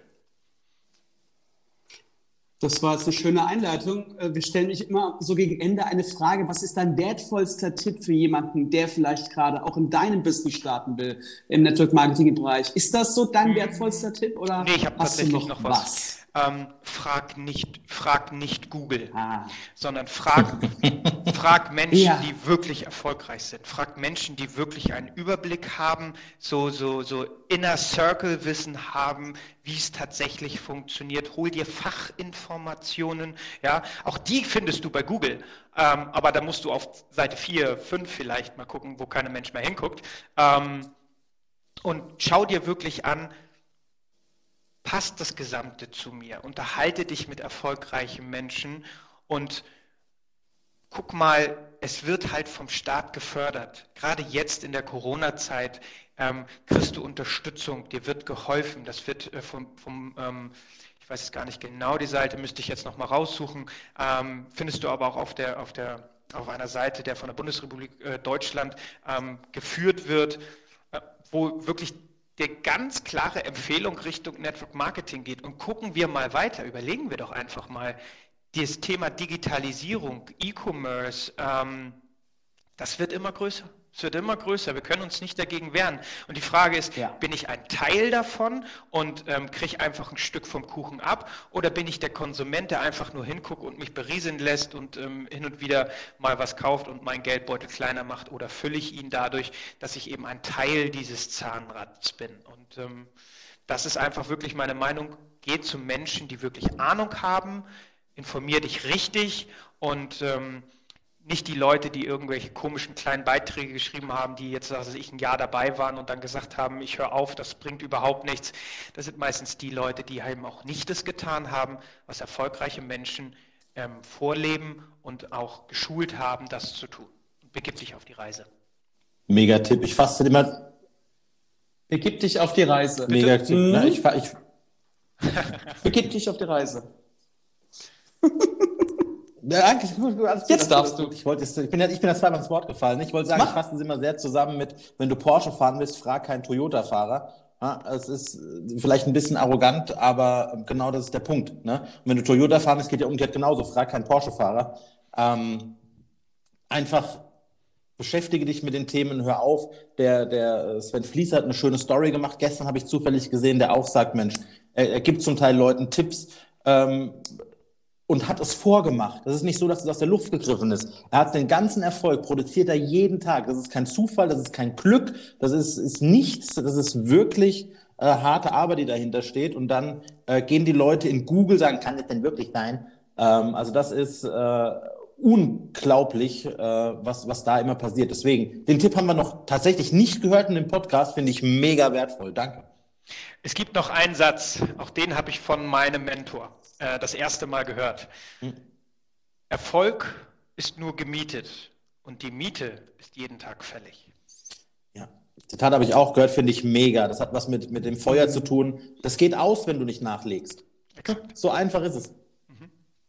Das war jetzt eine schöne Einleitung. Äh, wir stellen mich immer so gegen Ende eine Frage. Was ist dein wertvollster Tipp für jemanden, der vielleicht gerade auch in deinem Business starten will, im Network Marketing Bereich? Ist das so dein hm. wertvollster Tipp oder nee, ich habe tatsächlich noch, noch was? was? Ähm, frag, nicht, frag nicht Google, ah. sondern frag, frag Menschen, ja. die wirklich erfolgreich sind. Frag Menschen, die wirklich einen Überblick haben, so, so, so Inner Circle Wissen haben, wie es tatsächlich funktioniert. Hol dir Fachinformationen. Ja, auch die findest du bei Google. Ähm, aber da musst du auf Seite 4, 5 vielleicht mal gucken, wo kein Mensch mehr hinguckt. Ähm, und schau dir wirklich an, passt das Gesamte zu mir? Unterhalte dich mit erfolgreichen Menschen und guck mal, es wird halt vom Staat gefördert. Gerade jetzt in der Corona-Zeit ähm, kriegst du Unterstützung, dir wird geholfen. Das wird äh, vom, vom ähm, ich weiß es gar nicht genau, die Seite müsste ich jetzt nochmal raussuchen, ähm, findest du aber auch auf, der, auf, der, auf einer Seite, der von der Bundesrepublik äh, Deutschland ähm, geführt wird, äh, wo wirklich der ganz klare Empfehlung Richtung Network Marketing geht. Und gucken wir mal weiter, überlegen wir doch einfach mal, das Thema Digitalisierung, E-Commerce, ähm, das wird immer größer. Es wird immer größer. Wir können uns nicht dagegen wehren. Und die Frage ist, ja. bin ich ein Teil davon und ähm, kriege einfach ein Stück vom Kuchen ab? Oder bin ich der Konsument, der einfach nur hinguckt und mich berieseln lässt und ähm, hin und wieder mal was kauft und meinen Geldbeutel kleiner macht? Oder fülle ich ihn dadurch, dass ich eben ein Teil dieses Zahnrads bin? Und ähm, das ist einfach wirklich meine Meinung. Geh zu Menschen, die wirklich Ahnung haben, informier dich richtig und ähm, nicht die Leute, die irgendwelche komischen kleinen Beiträge geschrieben haben, die jetzt, also ich ein Jahr dabei waren und dann gesagt haben, ich höre auf, das bringt überhaupt nichts. Das sind meistens die Leute, die eben auch nicht das getan haben, was erfolgreiche Menschen ähm, vorleben und auch geschult haben, das zu tun. Begib dich auf die Reise. Mega Tipp. Ich fasse immer. Begib dich auf die Reise. Mega Tipp. Mhm. Ich, ich, Begib dich auf die Reise. Ja, eigentlich, gut, Jetzt darfst du. Ich, wollte, ich bin ja, ich bin ja zweimal ins Wort gefallen. Ich wollte sagen, Mach. ich fasse das immer sehr zusammen mit, wenn du Porsche fahren willst, frag keinen Toyota-Fahrer. Ja, es ist äh, vielleicht ein bisschen arrogant, aber genau das ist der Punkt. Ne? Und wenn du Toyota fahren willst, geht ja umgekehrt genauso. Frag keinen Porsche-Fahrer. Ähm, einfach beschäftige dich mit den Themen, hör auf. Der, der äh, Sven Fließ hat eine schöne Story gemacht. Gestern habe ich zufällig gesehen, der auch sagt, Mensch, er, er gibt zum Teil Leuten Tipps ähm, und hat es vorgemacht. Das ist nicht so, dass es aus der Luft gegriffen ist. Er hat den ganzen Erfolg, produziert er jeden Tag. Das ist kein Zufall, das ist kein Glück, das ist, ist nichts, das ist wirklich äh, harte Arbeit, die dahinter steht. Und dann äh, gehen die Leute in Google, sagen, kann das denn wirklich sein? Ähm, also das ist äh, unglaublich, äh, was, was da immer passiert. Deswegen, den Tipp haben wir noch tatsächlich nicht gehört in dem Podcast, finde ich mega wertvoll. Danke. Es gibt noch einen Satz, auch den habe ich von meinem Mentor äh, das erste Mal gehört. Hm. Erfolg ist nur gemietet und die Miete ist jeden Tag fällig. Ja, Zitat habe ich auch gehört, finde ich mega. Das hat was mit, mit dem Feuer zu tun. Das geht aus, wenn du nicht nachlegst. Exakt. So einfach ist es.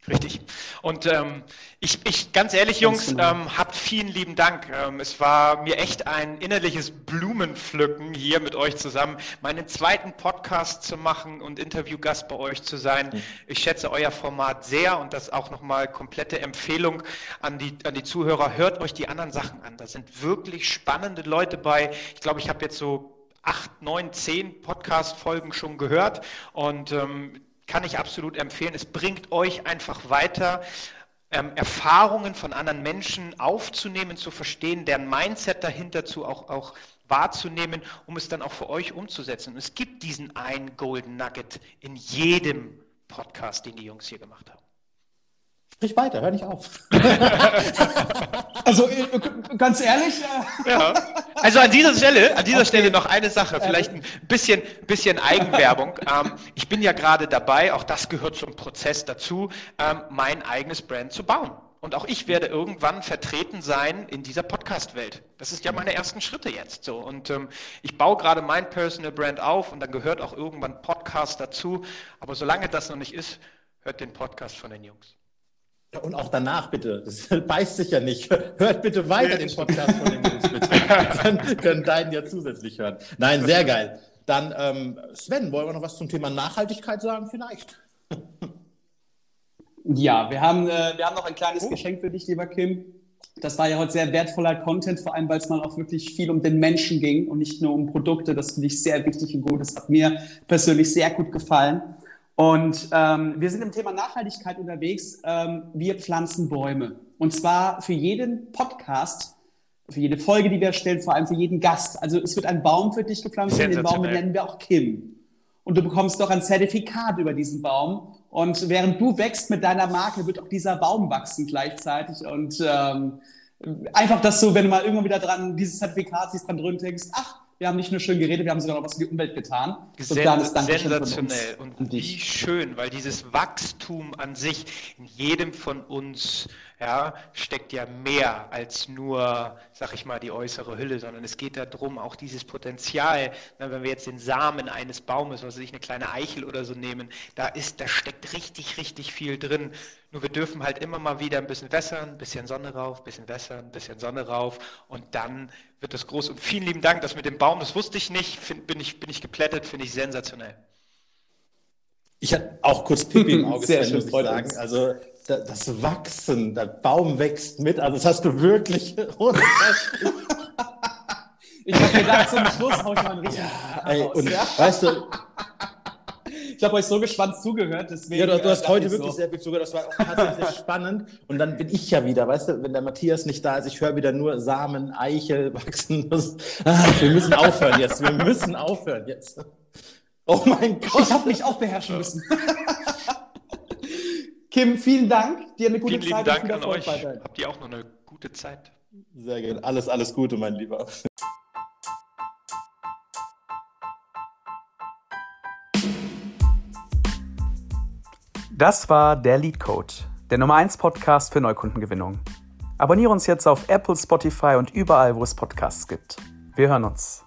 Richtig. Und ähm, ich, ich, ganz ehrlich, Jungs, genau. ähm, habt vielen lieben Dank. Ähm, es war mir echt ein innerliches Blumenpflücken, hier mit euch zusammen meinen zweiten Podcast zu machen und Interviewgast bei euch zu sein. Ich schätze euer Format sehr und das auch nochmal komplette Empfehlung an die, an die Zuhörer. Hört euch die anderen Sachen an. Da sind wirklich spannende Leute bei. Ich glaube, ich habe jetzt so acht, neun, zehn Podcast-Folgen schon gehört und ähm, kann ich absolut empfehlen. Es bringt euch einfach weiter, ähm, Erfahrungen von anderen Menschen aufzunehmen, zu verstehen, deren Mindset dahinter zu auch, auch wahrzunehmen, um es dann auch für euch umzusetzen. Und es gibt diesen einen Golden Nugget in jedem Podcast, den die Jungs hier gemacht haben. Sprich weiter, hör nicht auf. Also äh, ganz ehrlich, äh, Ja. Also an dieser Stelle, an dieser Stelle noch eine Sache, vielleicht ein bisschen, bisschen Eigenwerbung. Ähm, ich bin ja gerade dabei, auch das gehört zum Prozess dazu, ähm, mein eigenes Brand zu bauen. Und auch ich werde irgendwann vertreten sein in dieser Podcast-Welt. Das ist ja meine ersten Schritte jetzt so. Und ähm, ich baue gerade mein Personal Brand auf und dann gehört auch irgendwann Podcast dazu. Aber solange das noch nicht ist, hört den Podcast von den Jungs. Und auch danach bitte. Das beißt sich ja nicht. Hört bitte weiter den Podcast von den Jungs, bitte. können, können deinen ja zusätzlich hören. Nein, sehr geil. Dann, ähm, Sven, wollen wir noch was zum Thema Nachhaltigkeit sagen vielleicht? ja, wir haben, äh, wir haben noch ein kleines Geschenk für dich, lieber Kim. Das war ja heute sehr wertvoller Content, vor allem weil es mal auch wirklich viel um den Menschen ging und nicht nur um Produkte. Das finde ich sehr wichtig und gut. Das hat mir persönlich sehr gut gefallen. Und ähm, wir sind im Thema Nachhaltigkeit unterwegs. Ähm, wir pflanzen Bäume. Und zwar für jeden Podcast, für jede Folge, die wir erstellen, vor allem für jeden Gast. Also es wird ein Baum für dich gepflanzt und den Baum nennen wir auch Kim. Und du bekommst doch ein Zertifikat über diesen Baum. Und während du wächst mit deiner Marke, wird auch dieser Baum wachsen gleichzeitig. Und ähm, einfach, dass du, wenn du mal irgendwann wieder dran dieses Zertifikat siehst, dran drüber denkst, ach, wir haben nicht nur schön geredet, wir haben sogar noch was für die Umwelt getan. Uns Sensationell. und wie schön, weil dieses Wachstum an sich in jedem von uns ja, steckt ja mehr als nur, sag ich mal, die äußere Hülle, sondern es geht darum, auch dieses Potenzial, na, wenn wir jetzt den Samen eines Baumes, was weiß ich, eine kleine Eichel oder so nehmen, da ist, da steckt richtig, richtig viel drin. Nur wir dürfen halt immer mal wieder ein bisschen wässern, ein bisschen Sonne rauf, ein bisschen wässern, ein bisschen Sonne rauf und dann wird das groß. Und vielen lieben Dank, das mit dem Baum, das wusste ich nicht, find, bin, ich, bin ich geplättet, finde ich sensationell. Ich hatte auch kurz Pipi im Auge, Sehr Sven, schön, muss ich sagen. uns. Also da- das Wachsen, der Baum wächst mit. Also das hast du wirklich. Ich habe gedacht, zum Schluss hau ich mal einen richtigen Ey, raus. und ja? weißt du, Ich habe euch so gespannt zugehört, deswegen. Ja, du, du äh, hast heute ich wirklich so. sehr viel zugehört. Das war auch tatsächlich spannend. Und dann bin ich ja wieder, weißt du, wenn der Matthias nicht da ist, ich höre wieder nur Samen, Eichel wachsen. Das, ah, wir müssen aufhören jetzt. Wir müssen aufhören jetzt. Oh mein Gott. Ich habe mich auch beherrschen müssen. Kim, vielen Dank. Dir eine gute Vielen Zeit Dank und viel an Erfolg euch. weiterhin. Habt ihr auch noch eine gute Zeit? Sehr gerne. Alles, alles Gute, mein Lieber. Das war der Lead Code, der Nummer 1 Podcast für Neukundengewinnung. Abonniere uns jetzt auf Apple, Spotify und überall, wo es Podcasts gibt. Wir hören uns.